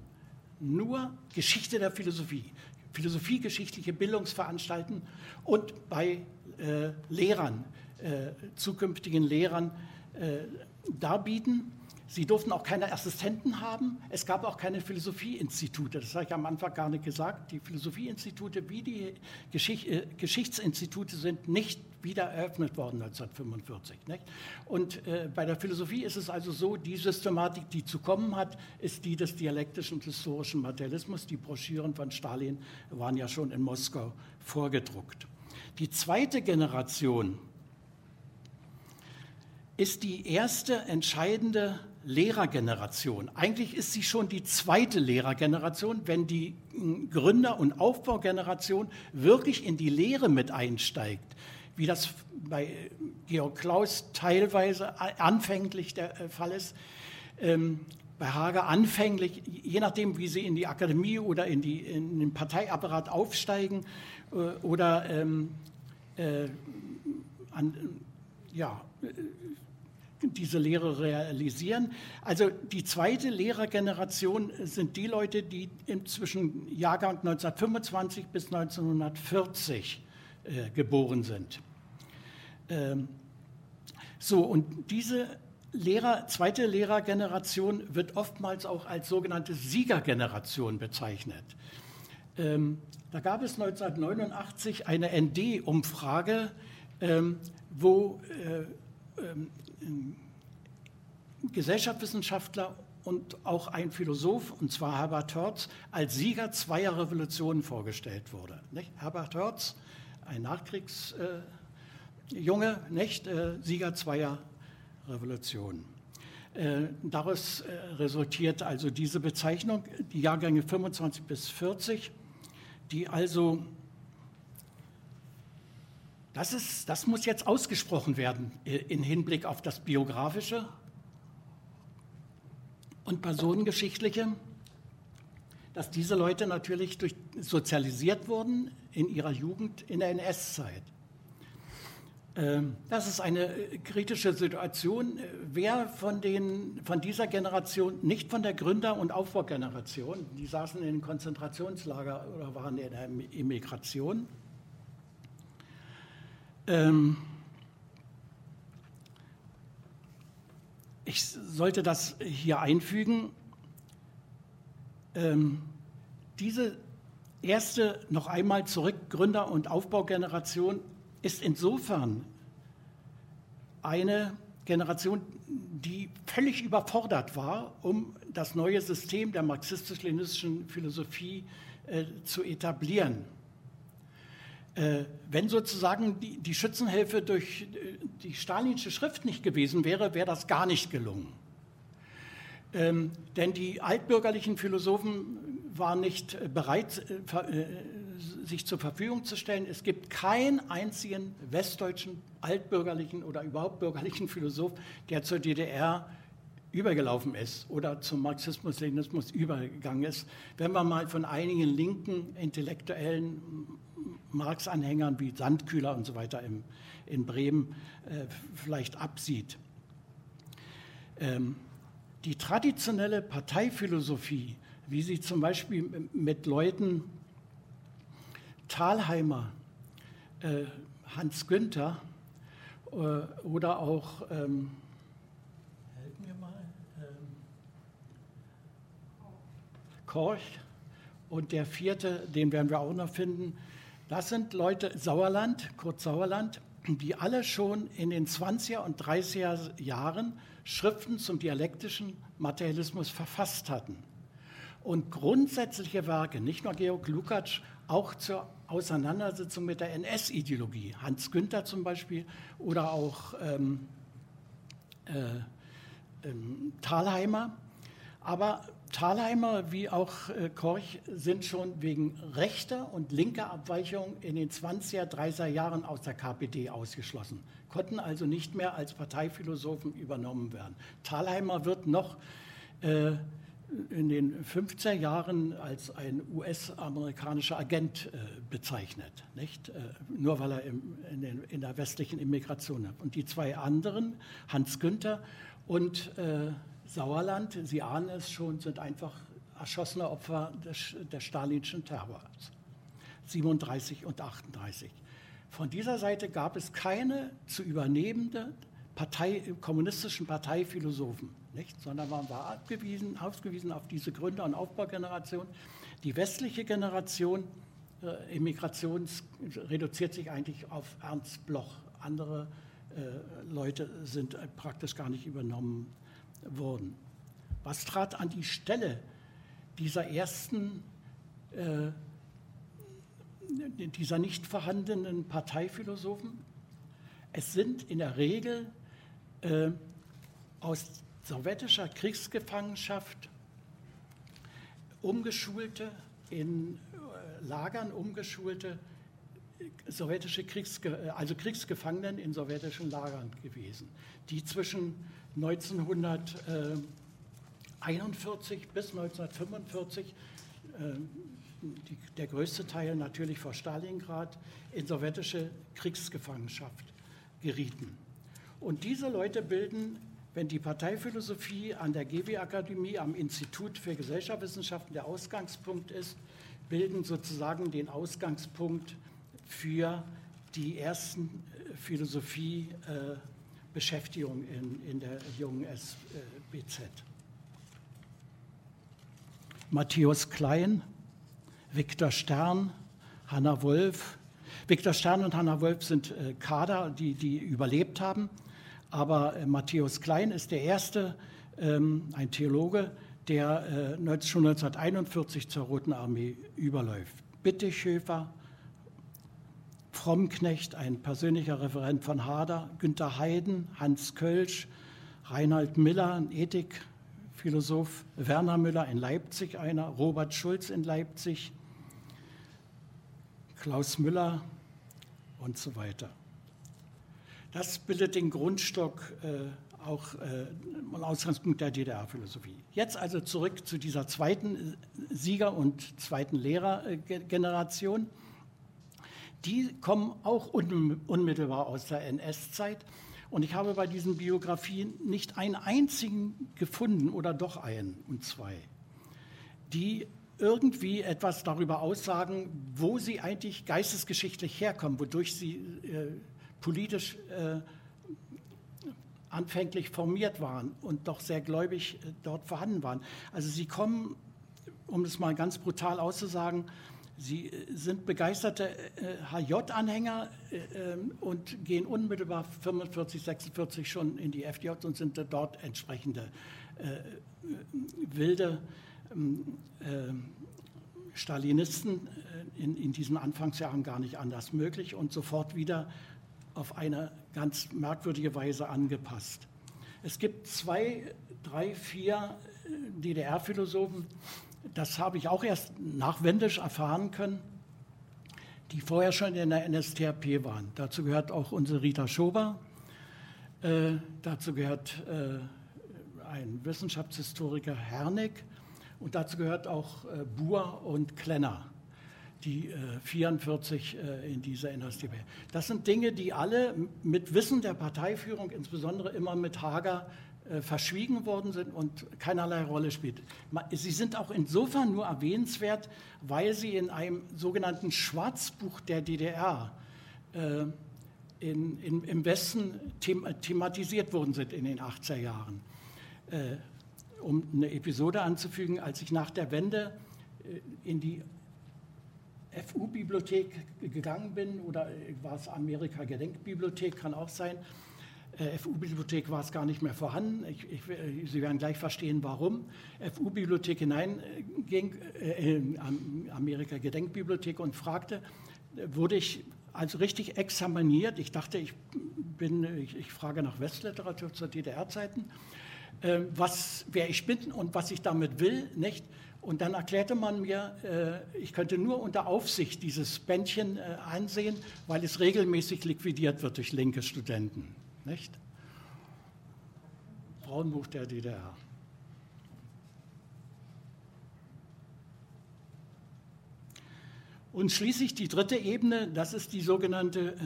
nur Geschichte der Philosophie, philosophiegeschichtliche Bildungsveranstalten und bei äh, Lehrern, äh, zukünftigen Lehrern äh, darbieten. Sie durften auch keine Assistenten haben. Es gab auch keine Philosophieinstitute. Das habe ich am Anfang gar nicht gesagt. Die Philosophieinstitute wie die Geschicht, äh, Geschichtsinstitute sind nicht wieder eröffnet worden 1945. Nicht? Und äh, bei der Philosophie ist es also so, die Systematik, die zu kommen hat, ist die des dialektischen und historischen Materialismus. Die Broschüren von Stalin waren ja schon in Moskau vorgedruckt. Die zweite Generation ist die erste entscheidende Lehrergeneration. Eigentlich ist sie schon die zweite Lehrergeneration, wenn die hm, Gründer- und Aufbaugeneration wirklich in die Lehre mit einsteigt, wie das bei Georg Klaus teilweise anfänglich der äh, Fall ist. Ähm, bei Hager anfänglich, je nachdem, wie sie in die Akademie oder in, die, in den Parteiapparat aufsteigen äh, oder ähm, äh, an, ja, diese Lehre realisieren. Also die zweite Lehrergeneration sind die Leute, die zwischen Jahrgang 1925 bis 1940 äh, geboren sind. Ähm, so, und diese Lehrer, zweite Lehrergeneration wird oftmals auch als sogenannte Siegergeneration bezeichnet. Ähm, da gab es 1989 eine ND-Umfrage, ähm, wo äh, ähm, Gesellschaftswissenschaftler und auch ein Philosoph, und zwar Herbert Hertz, als Sieger zweier Revolutionen vorgestellt wurde. Nicht? Herbert Hertz, ein Nachkriegsjunge, äh? Äh, Sieger zweier Revolutionen. Äh, daraus äh, resultiert also diese Bezeichnung, die Jahrgänge 25 bis 40, die also, das, ist, das muss jetzt ausgesprochen werden äh, im Hinblick auf das Biografische und Personengeschichtliche, dass diese Leute natürlich durch, sozialisiert wurden in ihrer Jugend in der NS-Zeit. Ähm, das ist eine äh, kritische Situation. Wer von, den, von dieser Generation, nicht von der Gründer- und Aufbaugeneration, die saßen in Konzentrationslager oder waren in der Immigration, ähm, ich sollte das hier einfügen. Ähm, diese erste noch einmal zurück Gründer- und Aufbaugeneration ist insofern eine Generation, die völlig überfordert war, um das neue System der marxistisch-leninistischen Philosophie äh, zu etablieren. Äh, wenn sozusagen die, die Schützenhilfe durch äh, die stalinische Schrift nicht gewesen wäre, wäre das gar nicht gelungen. Ähm, denn die altbürgerlichen Philosophen waren nicht bereit, äh, sich zur Verfügung zu stellen. Es gibt keinen einzigen westdeutschen altbürgerlichen oder überhaupt bürgerlichen Philosoph, der zur DDR übergelaufen ist oder zum Marxismus, Leninismus übergegangen ist. Wenn man mal von einigen linken intellektuellen Marx-Anhängern wie Sandkühler und so weiter im, in Bremen äh, vielleicht absieht. Ähm, die traditionelle Parteiphilosophie, wie sie zum Beispiel mit Leuten Thalheimer, äh, Hans Günther äh, oder auch, ähm, ähm, Korch und der vierte, den werden wir auch noch finden, das sind Leute, Sauerland, Kurt Sauerland, die alle schon in den 20er und 30er Jahren Schriften zum dialektischen Materialismus verfasst hatten. Und grundsätzliche Werke, nicht nur Georg Lukács, auch zur Auseinandersetzung mit der NS-Ideologie. Hans Günther zum Beispiel oder auch ähm, äh, ähm, Thalheimer. Aber Thalheimer wie auch äh, Korch sind schon wegen rechter und linker Abweichung in den 20er, 30er Jahren aus der KPD ausgeschlossen, konnten also nicht mehr als Parteiphilosophen übernommen werden. Thalheimer wird noch äh, in den 50er Jahren als ein US-amerikanischer Agent äh, bezeichnet, nicht? Äh, nur weil er im, in, den, in, der westlichen Immigration hat. Und die zwei anderen, Hans Günther und äh, Sauerland, Sie ahnen es schon, sind einfach erschossene Opfer des, des stalinischen Terrors. 37 und 38. Von dieser Seite gab es keine zu übernehmende Partei, kommunistischen Parteiphilosophen, nicht? sondern man war abgewiesen, ausgewiesen auf diese Gründer- und Aufbaugeneration. Die westliche Generation äh, Immigrations reduziert sich eigentlich auf Ernst Bloch. Andere äh, Leute sind äh, praktisch gar nicht übernommen wurden. Was trat an die Stelle dieser ersten, äh, dieser nicht vorhandenen Parteiphilosophen? Es sind in der Regel äh, aus sowjetischer Kriegsgefangenschaft umgeschulte, in äh, Lagern umgeschulte sowjetische Kriegsge also Kriegsgefangenen in sowjetischen Lagern gewesen, die zwischen 1941 bis 1945, äh, die, der größte Teil natürlich vor Stalingrad, in sowjetische Kriegsgefangenschaft gerieten. Und diese Leute bilden, wenn die Parteiphilosophie an der GW-Akademie am Institut für Gesellschaftswissenschaften der Ausgangspunkt ist, bilden sozusagen den Ausgangspunkt für die ersten Philosophie- äh, Beschäftigung in, in der jungen SBZ. Matthäus Klein, Viktor Stern, Hanna Wolf. Viktor Stern und Hanna Wolf sind äh, Kader, die, die überlebt haben. Aber äh, Matthäus Klein ist der erste ähm, ein Theologe, der äh, schon 1941 zur Roten Armee überläuft. Bitteschöfer, Frommknecht, ein persönlicher Referent von Hader, Günter Heiden, Hans Kölsch, Reinhard Miller, ein Ethikphilosoph, Werner Müller in Leipzig einer, Robert Schulz in Leipzig, Klaus Müller und so weiter. Das bildet den Grundstock äh, auch äh, Ausgangspunkt der DDR-Philosophie. Jetzt also zurück zu dieser zweiten Sieger- und zweiten Lehrergeneration. Die kommen auch unmittelbar aus der NS-Zeit. Und ich habe bei diesen Biografien nicht einen einzigen gefunden oder doch einen und zwei, die irgendwie etwas darüber aussagen, wo sie eigentlich geistesgeschichtlich herkommen, wodurch sie äh, politisch äh, anfänglich formiert waren und doch sehr gläubig äh, dort vorhanden waren. Also sie kommen, um es mal ganz brutal auszusagen, sie äh, sind begeisterte HJ-Anhänger äh, ähm, und gehen unmittelbar 45, 46 schon in die FDJ und sind dort entsprechende wilde ähm, Stalinisten in, in diesen Anfangsjahren gar nicht anders möglich und sofort wieder auf eine ganz merkwürdige Weise angepasst. Es gibt zwei, drei, vier äh, DDR-Philosophen, das habe ich auch erst nachwendig erfahren können, die vorher schon in der NSDAP waren. Dazu gehört auch unsere Rita Schober, äh, dazu gehört äh, ein Wissenschaftshistoriker Hernig und dazu gehört auch äh, Buhr und Klenner die äh, 44 äh, in dieser NSDAP. Das sind Dinge, die alle mit Wissen der Parteiführung, insbesondere immer mit Hager, verschwiegen worden sind und keinerlei Rolle spielt. Sie sind auch insofern nur erwähnenswert, weil sie in einem sogenannten Schwarzbuch der DDR äh, in, in, im Westen them thematisiert worden sind in den 80er Jahren. Äh, um eine Episode anzufügen, als ich nach der Wende äh, in die FU-Bibliothek gegangen bin oder war es Amerika-Gedenkbibliothek, kann auch sein. Äh, FU-Bibliothek war es gar nicht mehr vorhanden. Ich, ich, Sie werden gleich verstehen, warum. FU-Bibliothek hineinging, äh, Amerika-Gedenkbibliothek und fragte, wurde ich also richtig examiniert. Ich dachte, ich, bin, ich, ich frage nach Westliteratur zur DDR-Zeiten, äh, wer ich bin und was ich damit will, nicht? Und dann erklärte man mir, äh, ich könnte nur unter Aufsicht dieses Bändchen äh, ansehen, weil es regelmäßig liquidiert wird durch linke Studenten. Nicht? Frauenbuch der DDR. Und schließlich die dritte Ebene, das ist die sogenannte äh,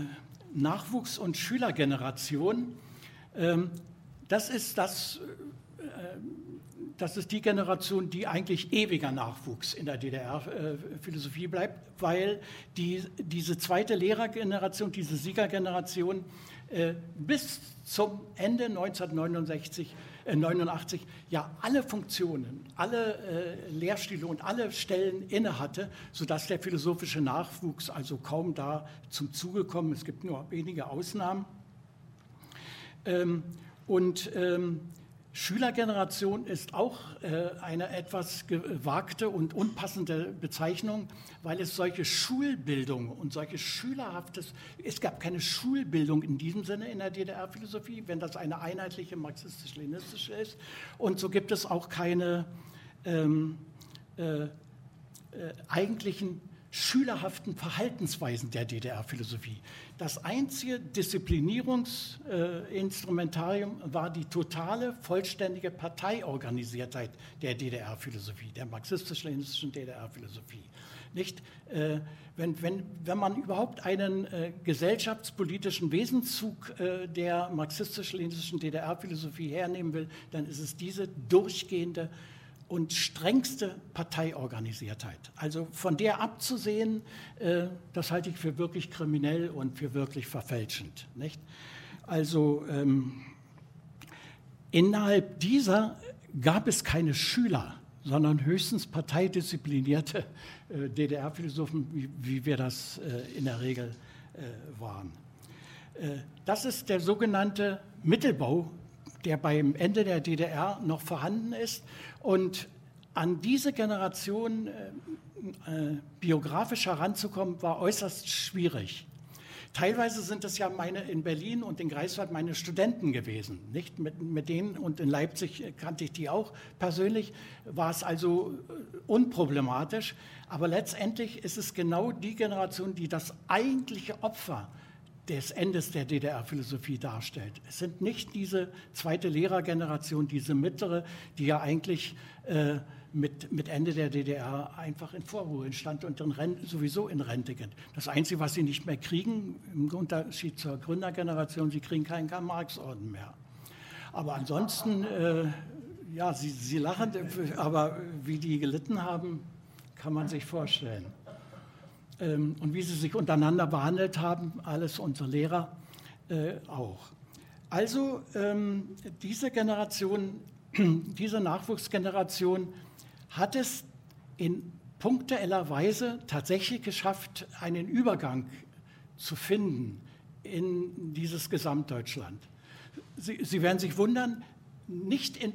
Nachwuchs- und Schülergeneration. Ähm, das ist das das ist die Generation, die eigentlich ewiger Nachwuchs in der DDR-Philosophie äh, bleibt, weil die, diese zweite Lehrergeneration, diese Siegergeneration äh, bis zum Ende 1969 89 äh, ja alle Funktionen, alle äh, Lehrstile und alle Stellen innehatte, sodass der philosophische Nachwuchs also kaum da zum Zuge kommt. Es gibt nur wenige Ausnahmen. Ähm, und ähm, Schülergeneration ist auch äh, eine etwas gewagte und unpassende Bezeichnung, weil es solche Schulbildung und solche schülerhaftes, es gab keine Schulbildung in diesem Sinne in der DDR-Philosophie, wenn das eine einheitliche marxistisch-leninistische ist. Und so gibt es auch keine ähm, äh, äh, eigentlichen schülerhaften Verhaltensweisen der DDR-Philosophie. Das einzige Disziplinierungsinstrumentarium äh, war die totale, vollständige Parteiorganisiertheit der DDR-Philosophie, der marxistisch-leninistischen DDR-Philosophie. Äh, wenn, wenn, wenn man überhaupt einen äh, gesellschaftspolitischen Wesenszug äh, der marxistisch-leninistischen DDR-Philosophie hernehmen will, dann ist es diese durchgehende und strengste Parteiorganisiertheit. Also von der abzusehen, äh, das halte ich für wirklich kriminell und für wirklich verfälschend. Nicht? Also ähm, innerhalb dieser gab es keine Schüler, sondern höchstens parteidisziplinierte äh, DDR-Philosophen, wie, wie, wir das äh, in der Regel äh, waren. Äh, das ist der sogenannte Mittelbau der beim Ende der DDR noch vorhanden ist. Und an diese Generation äh, äh, biografisch heranzukommen, war äußerst schwierig. Teilweise sind es ja meine in Berlin und in Greifswald meine Studenten gewesen. Nicht mit, mit denen und in Leipzig kannte ich die auch persönlich, war es also äh, unproblematisch. Aber letztendlich ist es genau die Generation, die das eigentliche Opfer des Endes der DDR-Philosophie darstellt. Es sind nicht diese zweite Lehrergeneration, diese mittlere, die ja eigentlich äh, mit, mit Ende der DDR einfach in Vorruhe stand und in Rente, sowieso in Rente geht. Das Einzige, was sie nicht mehr kriegen, im Unterschied zur Gründergeneration, sie kriegen keinen Karl-Marx-Orden mehr. Aber ansonsten, äh, ja, sie, sie lachen, aber wie die gelitten haben, kann man sich vorstellen. Ähm, und wie sie sich untereinander behandelt haben, alles unsere Lehrer äh, auch. Also ähm, diese Generation, [CLEARS THROAT] diese Nachwuchsgeneration hat es in punktueller Weise tatsächlich geschafft, einen Übergang zu finden in dieses Gesamtdeutschland. Sie, Sie werden sich wundern, nicht in,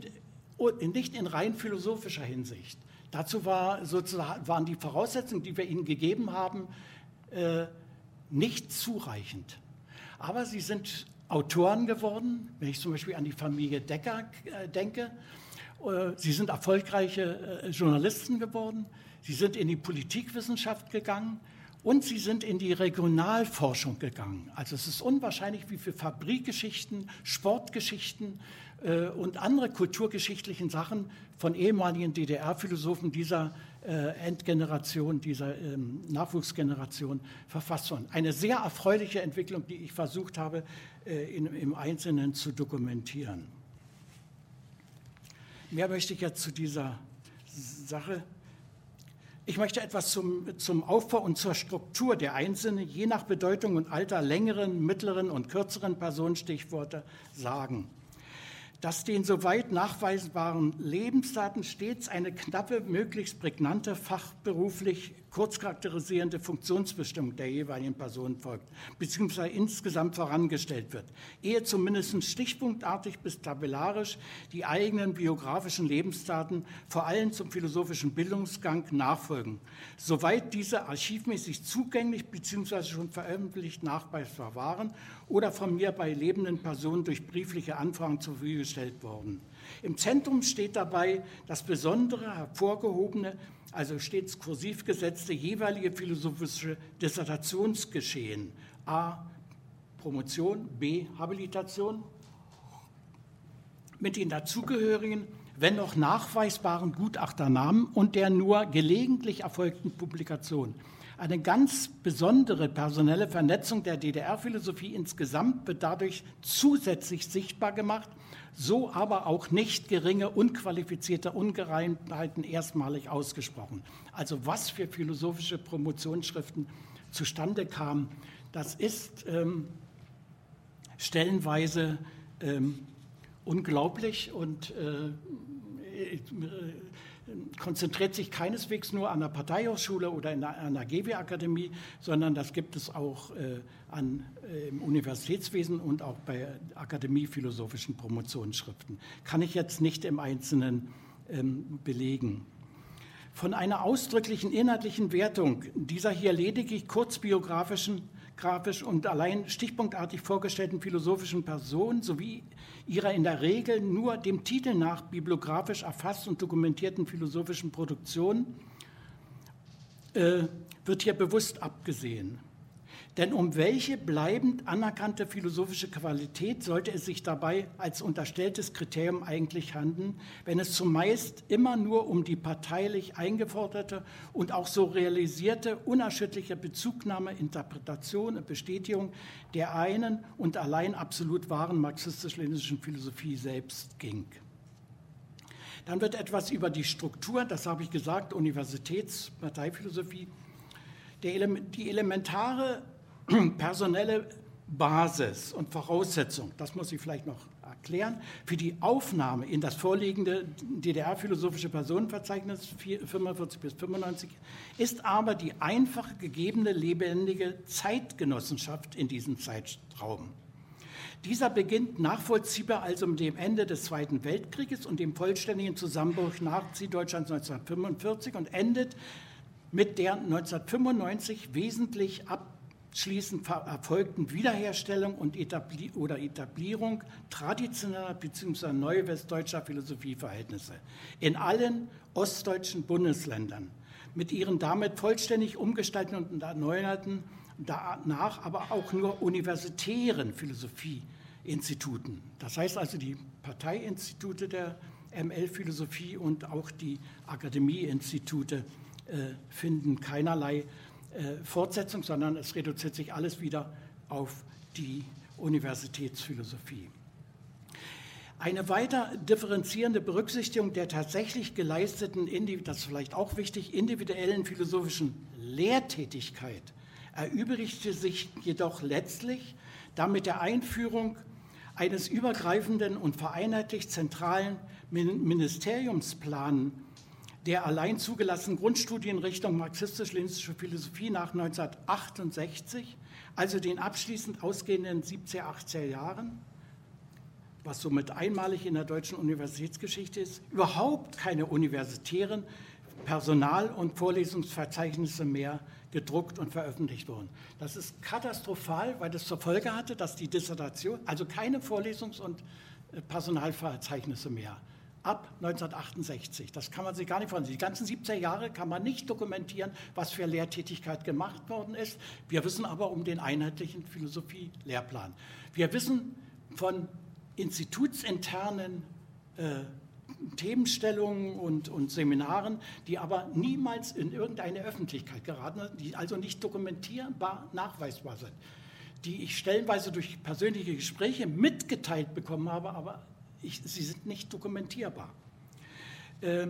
nicht in rein philosophischer Hinsicht. Dazu war sozusagen, waren die Voraussetzungen, die wir ihnen gegeben haben, äh, nicht zureichend. Aber sie sind Autoren geworden, wenn ich zum Beispiel an die Familie Decker äh, denke äh, sie sind erfolgreiche äh, Journalisten geworden. Sie sind in die Politikwissenschaft gegangen und sie sind in die Regionalforschung gegangen. Also es ist unwahrscheinlich, wie viele Fabrikgeschichten, Sportgeschichten äh, und andere kulturgeschichtlichen Sachen von ehemaligen DDR-Philosophen dieser Endgeneration, dieser ähm, Nachwuchsgeneration verfasst wurden. Eine sehr erfreuliche Entwicklung, die ich versucht habe, im Einzelnen zu dokumentieren. Mehr möchte ich jetzt zu dieser Sache. Ich möchte etwas zum, zum Aufbau und zur Struktur der einzelnen, je nach Bedeutung und Alter, längeren, mittleren und kürzeren Personenstichworte sagen dass den soweit nachweisbaren Lebensdaten stets eine knappe, möglichst prägnante, fachberuflich kurz charakterisierende Funktionsbestimmung der jeweiligen Person folgt, beziehungsweise insgesamt vorangestellt wird, ehe zumindest stichpunktartig bis tabellarisch die eigenen biografischen Lebensdaten vor allem zum philosophischen Bildungsgang nachfolgen, soweit diese archivmäßig zugänglich beziehungsweise schon veröffentlicht nachweisbar waren oder von mir bei lebenden Personen durch briefliche Anfragen zur Verfügung gestellt worden. Im Zentrum steht dabei das besondere, hervorgehobene, also stets kursiv gesetzte jeweilige philosophische Dissertationsgeschehen. A. Promotion, B. Habilitation mit den dazugehörigen, wenn noch nachweisbaren Gutachternamen und der nur gelegentlich erfolgten Publikation. Eine ganz besondere personelle Vernetzung der DDR-Philosophie insgesamt wird dadurch zusätzlich sichtbar gemacht, so aber auch nicht geringe unqualifizierte Ungereimtheiten erstmalig ausgesprochen. Also was für philosophische Promotionsschriften zustande kamen, das ist ähm, stellenweise ähm, unglaublich und äh, äh konzentriert sich keineswegs nur an der Parteihochschule oder in einer GW-Akademie, sondern das gibt es auch äh, an, äh, im Universitätswesen und auch bei akademiephilosophischen Promotionsschriften. Kann ich jetzt nicht im Einzelnen ähm, belegen. Von einer ausdrücklichen inhaltlichen Wertung dieser hier lediglich kurzbiografischen grafisch und allein stichpunktartig vorgestellten philosophischen Person sowie ihrer in der Regel nur dem Titel nach bibliografisch erfasst und dokumentierten philosophischen Produktion äh, wird hier bewusst abgesehen. Denn um welche bleibend anerkannte philosophische Qualität sollte es sich dabei als unterstelltes Kriterium eigentlich handeln, wenn es zumeist immer nur um die parteilich eingeforderte und auch so realisierte unerschütterliche Bezugnahme, Interpretation und Bestätigung der einen und allein absolut wahren marxistisch-leninischen Philosophie selbst ging? Dann wird etwas über die Struktur, das habe ich gesagt, Universitätsparteiphilosophie, die elementare [CLEARS THROAT] personelle Basis und Voraussetzung, das muss ich vielleicht noch erklären, für die Aufnahme in das vorliegende DDR-philosophische Personenverzeichnis 45 bis 95 ist aber die einfach gegebene lebendige Zeitgenossenschaft in diesem Zeitraum. Dieser beginnt nachvollziehbar also mit dem Ende des Zweiten Weltkrieges und dem vollständigen Zusammenbruch Nazi-Deutschlands 1945 und endet mit der 1995 wesentlich abschließend erfolgten Wiederherstellung und Etabli oder Etablierung traditioneller bzw. neuwestdeutscher Philosophieverhältnisse in allen ostdeutschen Bundesländern mit ihren damit vollständig umgestalteten und erneuerten danach aber auch nur universitären Philosophieinstituten. Das heißt also die Parteiinstitute der ML-Philosophie und auch die Akademieinstitute äh, finden keinerlei äh, Fortsetzung, sondern es reduziert sich alles wieder auf die Universitätsphilosophie. Eine weiter differenzierende Berücksichtigung der tatsächlich geleisteten, das ist vielleicht auch wichtig, individuellen philosophischen Lehrtätigkeit erübrigte sich jedoch letztlich damit der Einführung eines übergreifenden und vereinheitlich zentralen Ministeriumsplan der allein zugelassenen Grundstudienrichtung marxistisch-leninistische Philosophie nach 1968, also den abschließend ausgehenden 70er, 80er Jahren, was somit einmalig in der deutschen Universitätsgeschichte ist, überhaupt keine universitären Personal- und Vorlesungsverzeichnisse mehr gedruckt und veröffentlicht wurden. Das ist katastrophal, weil das zur Folge hatte, dass die Dissertation, also keine Vorlesungs- und äh, Personalverzeichnisse mehr, ab 1968. Das kann man sich gar nicht vorstellen. Die ganzen 70er Jahre kann man nicht dokumentieren, was für Lehrtätigkeit gemacht worden ist. Wir wissen aber um den einheitlichen Philosophie-Lehrplan. Wir wissen von institutsinternen äh, Themenstellungen und, und, Seminaren, die aber niemals in irgendeine Öffentlichkeit geraten sind, die also nicht dokumentierbar nachweisbar sind, die ich stellenweise durch persönliche Gespräche mitgeteilt bekommen habe, aber ich, sie sind nicht dokumentierbar. Äh,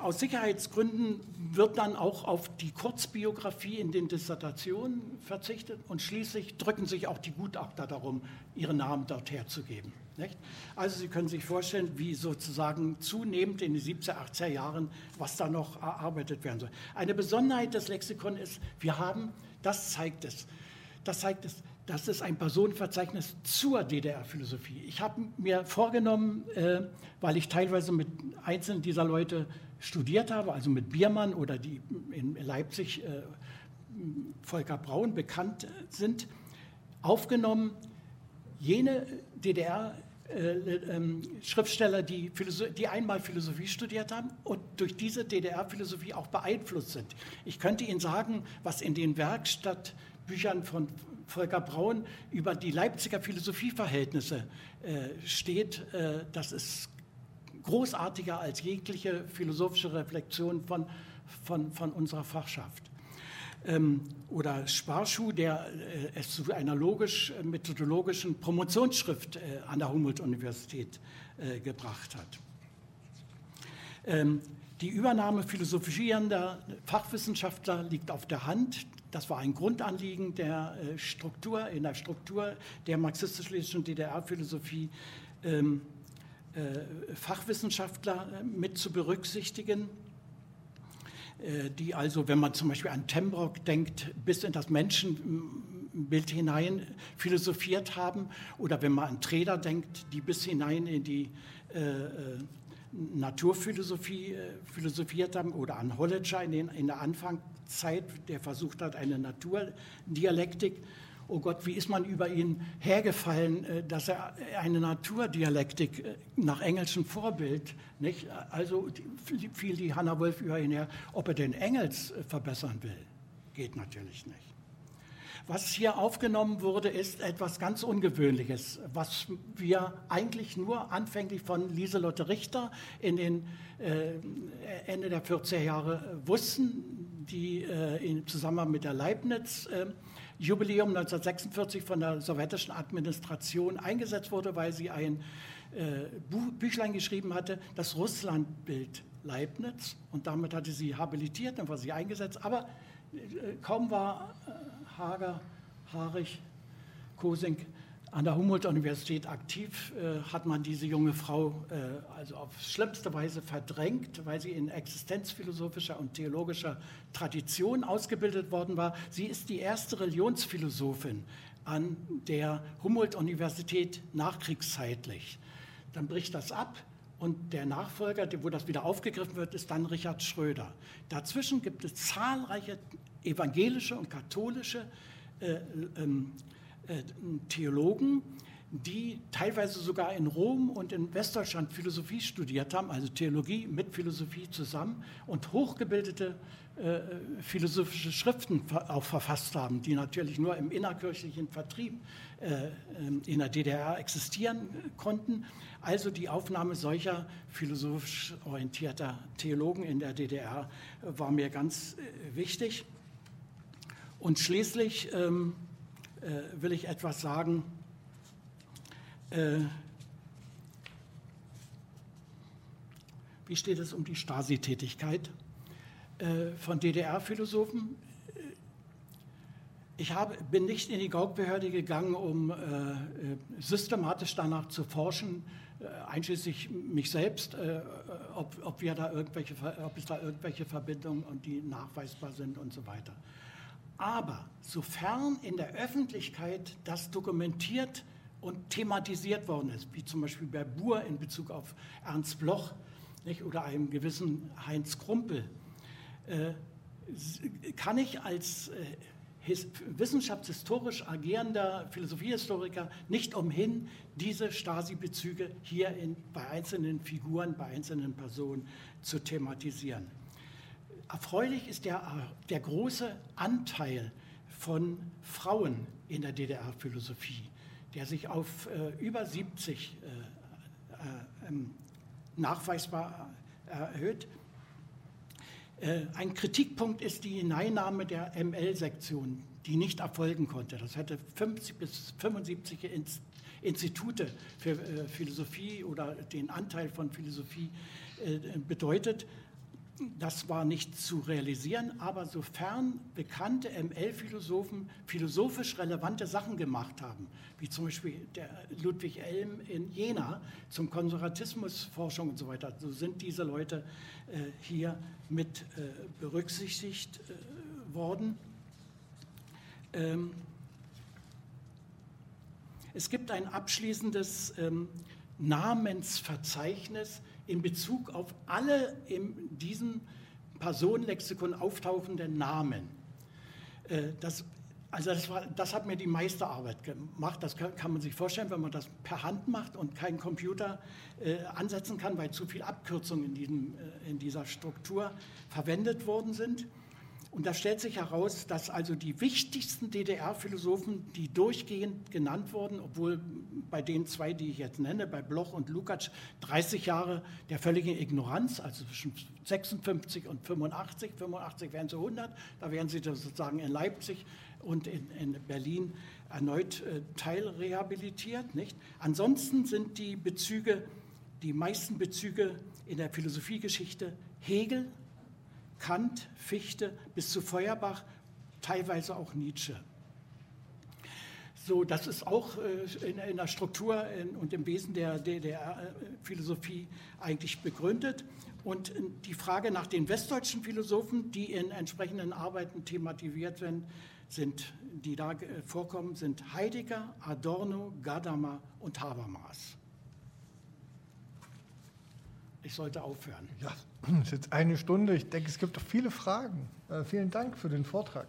aus Sicherheitsgründen wird dann auch auf die Kurzbiografie in den Dissertationen verzichtet und schließlich drücken sich auch die Gutachter darum, ihre Namen dort herzugeben. Nicht? Also Sie können sich vorstellen, wie sozusagen zunehmend in den 70er, 80er Jahren, was da noch erarbeitet werden soll. Eine Besonderheit des Lexikon ist, wir haben, das zeigt es, das zeigt es, das ist ein Personenverzeichnis zur DDR-Philosophie. Ich habe mir vorgenommen, äh, weil ich teilweise mit einzelnen dieser Leute studiert habe, also mit Biermann oder die in Leipzig äh, Volker Braun bekannt sind, aufgenommen, jene DDR äh, ähm, die, die, einmal Philosophie studiert haben und durch diese DDR-Philosophie auch beeinflusst sind. Ich könnte Ihnen sagen, was in den Werkstattbüchern von Volker Braun über die Leipziger Philosophieverhältnisse äh, steht. Äh, das ist großartiger als jegliche philosophische Reflexion von, von, von unserer Fachschaft ähm, oder Sparschuh, der äh, es zu einer logisch-methodologischen Promotionsschrift äh, an der Humboldt-Universität äh, gebracht hat. Ähm, die Übernahme philosophierender Fachwissenschaftler liegt auf der Hand. Das war ein Grundanliegen der äh, Struktur, in der Struktur der marxistisch-leninischen DDR-Philosophie, ähm, äh, Fachwissenschaftler äh, mit zu berücksichtigen. Äh, die also, wenn man zum Beispiel an Tembrock denkt, bis in das Menschenbild hinein philosophiert haben, oder wenn man an Treder denkt, die bis hinein in die äh, Naturphilosophie äh, philosophiert haben, oder an Holliger in, den, in der Anfangszeit, der versucht hat, eine Naturdialektik oh Gott, wie ist man über ihn hergefallen, äh, dass er eine Naturdialektik äh, nach engelschem Vorbild, nicht? also fiel die Hannah Wolf über ihn her, ob er den Engels äh, verbessern will. Geht natürlich nicht. Was hier aufgenommen wurde, ist etwas ganz Ungewöhnliches, was wir eigentlich nur anfänglich von Lieselotte Richter in den äh, Ende der 40er Jahre wussten, die äh, in Zusammenhang mit der Leibniz äh, Jubiläum 1946 von der sowjetischen Administration eingesetzt wurde, weil sie ein äh, Büchlein geschrieben hatte, das Russlandbild Leibniz. Und damit hatte sie habilitiert, dann war sie eingesetzt. Aber äh, kaum war äh, Hager, Haarig, Kosink an der Humboldt-Universität aktiv, äh, hat man diese junge Frau äh, also auf schlimmste Weise verdrängt, weil sie in existenzphilosophischer und theologischer Tradition ausgebildet worden war. Sie ist die erste Religionsphilosophin an der Humboldt-Universität nachkriegszeitlich. Dann bricht das ab und der Nachfolger, wo das wieder aufgegriffen wird, ist dann Richard Schröder. Dazwischen gibt es zahlreiche evangelische und katholische äh, ähm, äh, Theologen, die teilweise sogar in Rom und in Westdeutschland Philosophie studiert haben, also Theologie mit Philosophie zusammen und hochgebildete äh, philosophische Schriften auch verfasst haben, die natürlich nur im innerkirchlichen Vertrieb äh, ähm, in der DDR existieren konnten. Also die Aufnahme solcher philosophisch orientierter Theologen in der DDR war mir ganz äh, wichtig. Und schließlich ähm, äh, will ich etwas sagen. Äh, wie steht es um die Stasi-Tätigkeit? Äh, von DDR-Philosophen. Ich habe, bin nicht in die Gaukbehörde gegangen, um äh, äh, systematisch danach zu forschen, äh, einschließlich mich selbst, äh, ob, ob, wir da irgendwelche, ob es da irgendwelche Verbindungen und die nachweisbar sind und so weiter. Aber sofern in der Öffentlichkeit das dokumentiert und thematisiert worden ist, wie zum Beispiel bei Buhr in Bezug auf Ernst Bloch nicht, oder einem gewissen Heinz Krumpel, äh, kann ich als äh, wissenschaftshistorisch agierender Philosophiehistoriker nicht umhin, diese Stasi-Bezüge hier in, bei einzelnen Figuren, bei einzelnen Personen zu thematisieren. Erfreulich ist der, der große Anteil von Frauen in der DDR-Philosophie, der sich auf äh, über 70 äh, äh, ähm, nachweisbar erhöht. Äh, ein Kritikpunkt ist die Hineinnahme der ML-Sektion, die nicht erfolgen konnte. Das hätte 50 bis 75 Institute für äh, Philosophie oder den Anteil von Philosophie äh, bedeutet. Das war nicht zu realisieren, aber sofern bekannte ML-Philosophen philosophisch relevante Sachen gemacht haben, wie zum Beispiel der Ludwig Elm in Jena zum Konservatismusforschung und so weiter, so sind diese Leute äh, hier mit äh, berücksichtigt äh, worden. Ähm, es gibt ein abschließendes ähm, Namensverzeichnis in Bezug auf alle in diesem Personenlexikon auftauchenden Namen. Äh, das, also das, war, das, hat mir die meiste Arbeit gemacht. Das kann, man sich vorstellen, wenn man das per Hand macht und keinen Computer äh, ansetzen kann, weil zu viele Abkürzungen in, diesem, äh, in dieser Struktur verwendet worden sind. Und da stellt sich heraus, dass also die wichtigsten DDR-Philosophen, die durchgehend genannt wurden, obwohl bei den zwei, die ich jetzt nenne, bei Bloch und Lukács, 30 Jahre der völligen Ignoranz, also zwischen 56 und 85, 85 wären sie 100, da wären sie sozusagen in Leipzig und in, in Berlin erneut äh, teilrehabilitiert. Nicht? Ansonsten sind die Bezüge, die meisten Bezüge in der Philosophiegeschichte Hegel, Kant, Fichte bis zu Feuerbach, teilweise auch Nietzsche. So, das ist auch äh, in, in, der Struktur und im Wesen der DDR-Philosophie eigentlich begründet. Und die Frage nach den westdeutschen Philosophen, die in entsprechenden Arbeiten thematisiert werden, sind, die da äh, vorkommen, sind Heidegger, Adorno, Gadamer und Habermas. Ich sollte aufhören. Ja, hm, es ist jetzt eine Stunde. Ich denke, es gibt doch viele Fragen. Äh, vielen Dank für den Vortrag.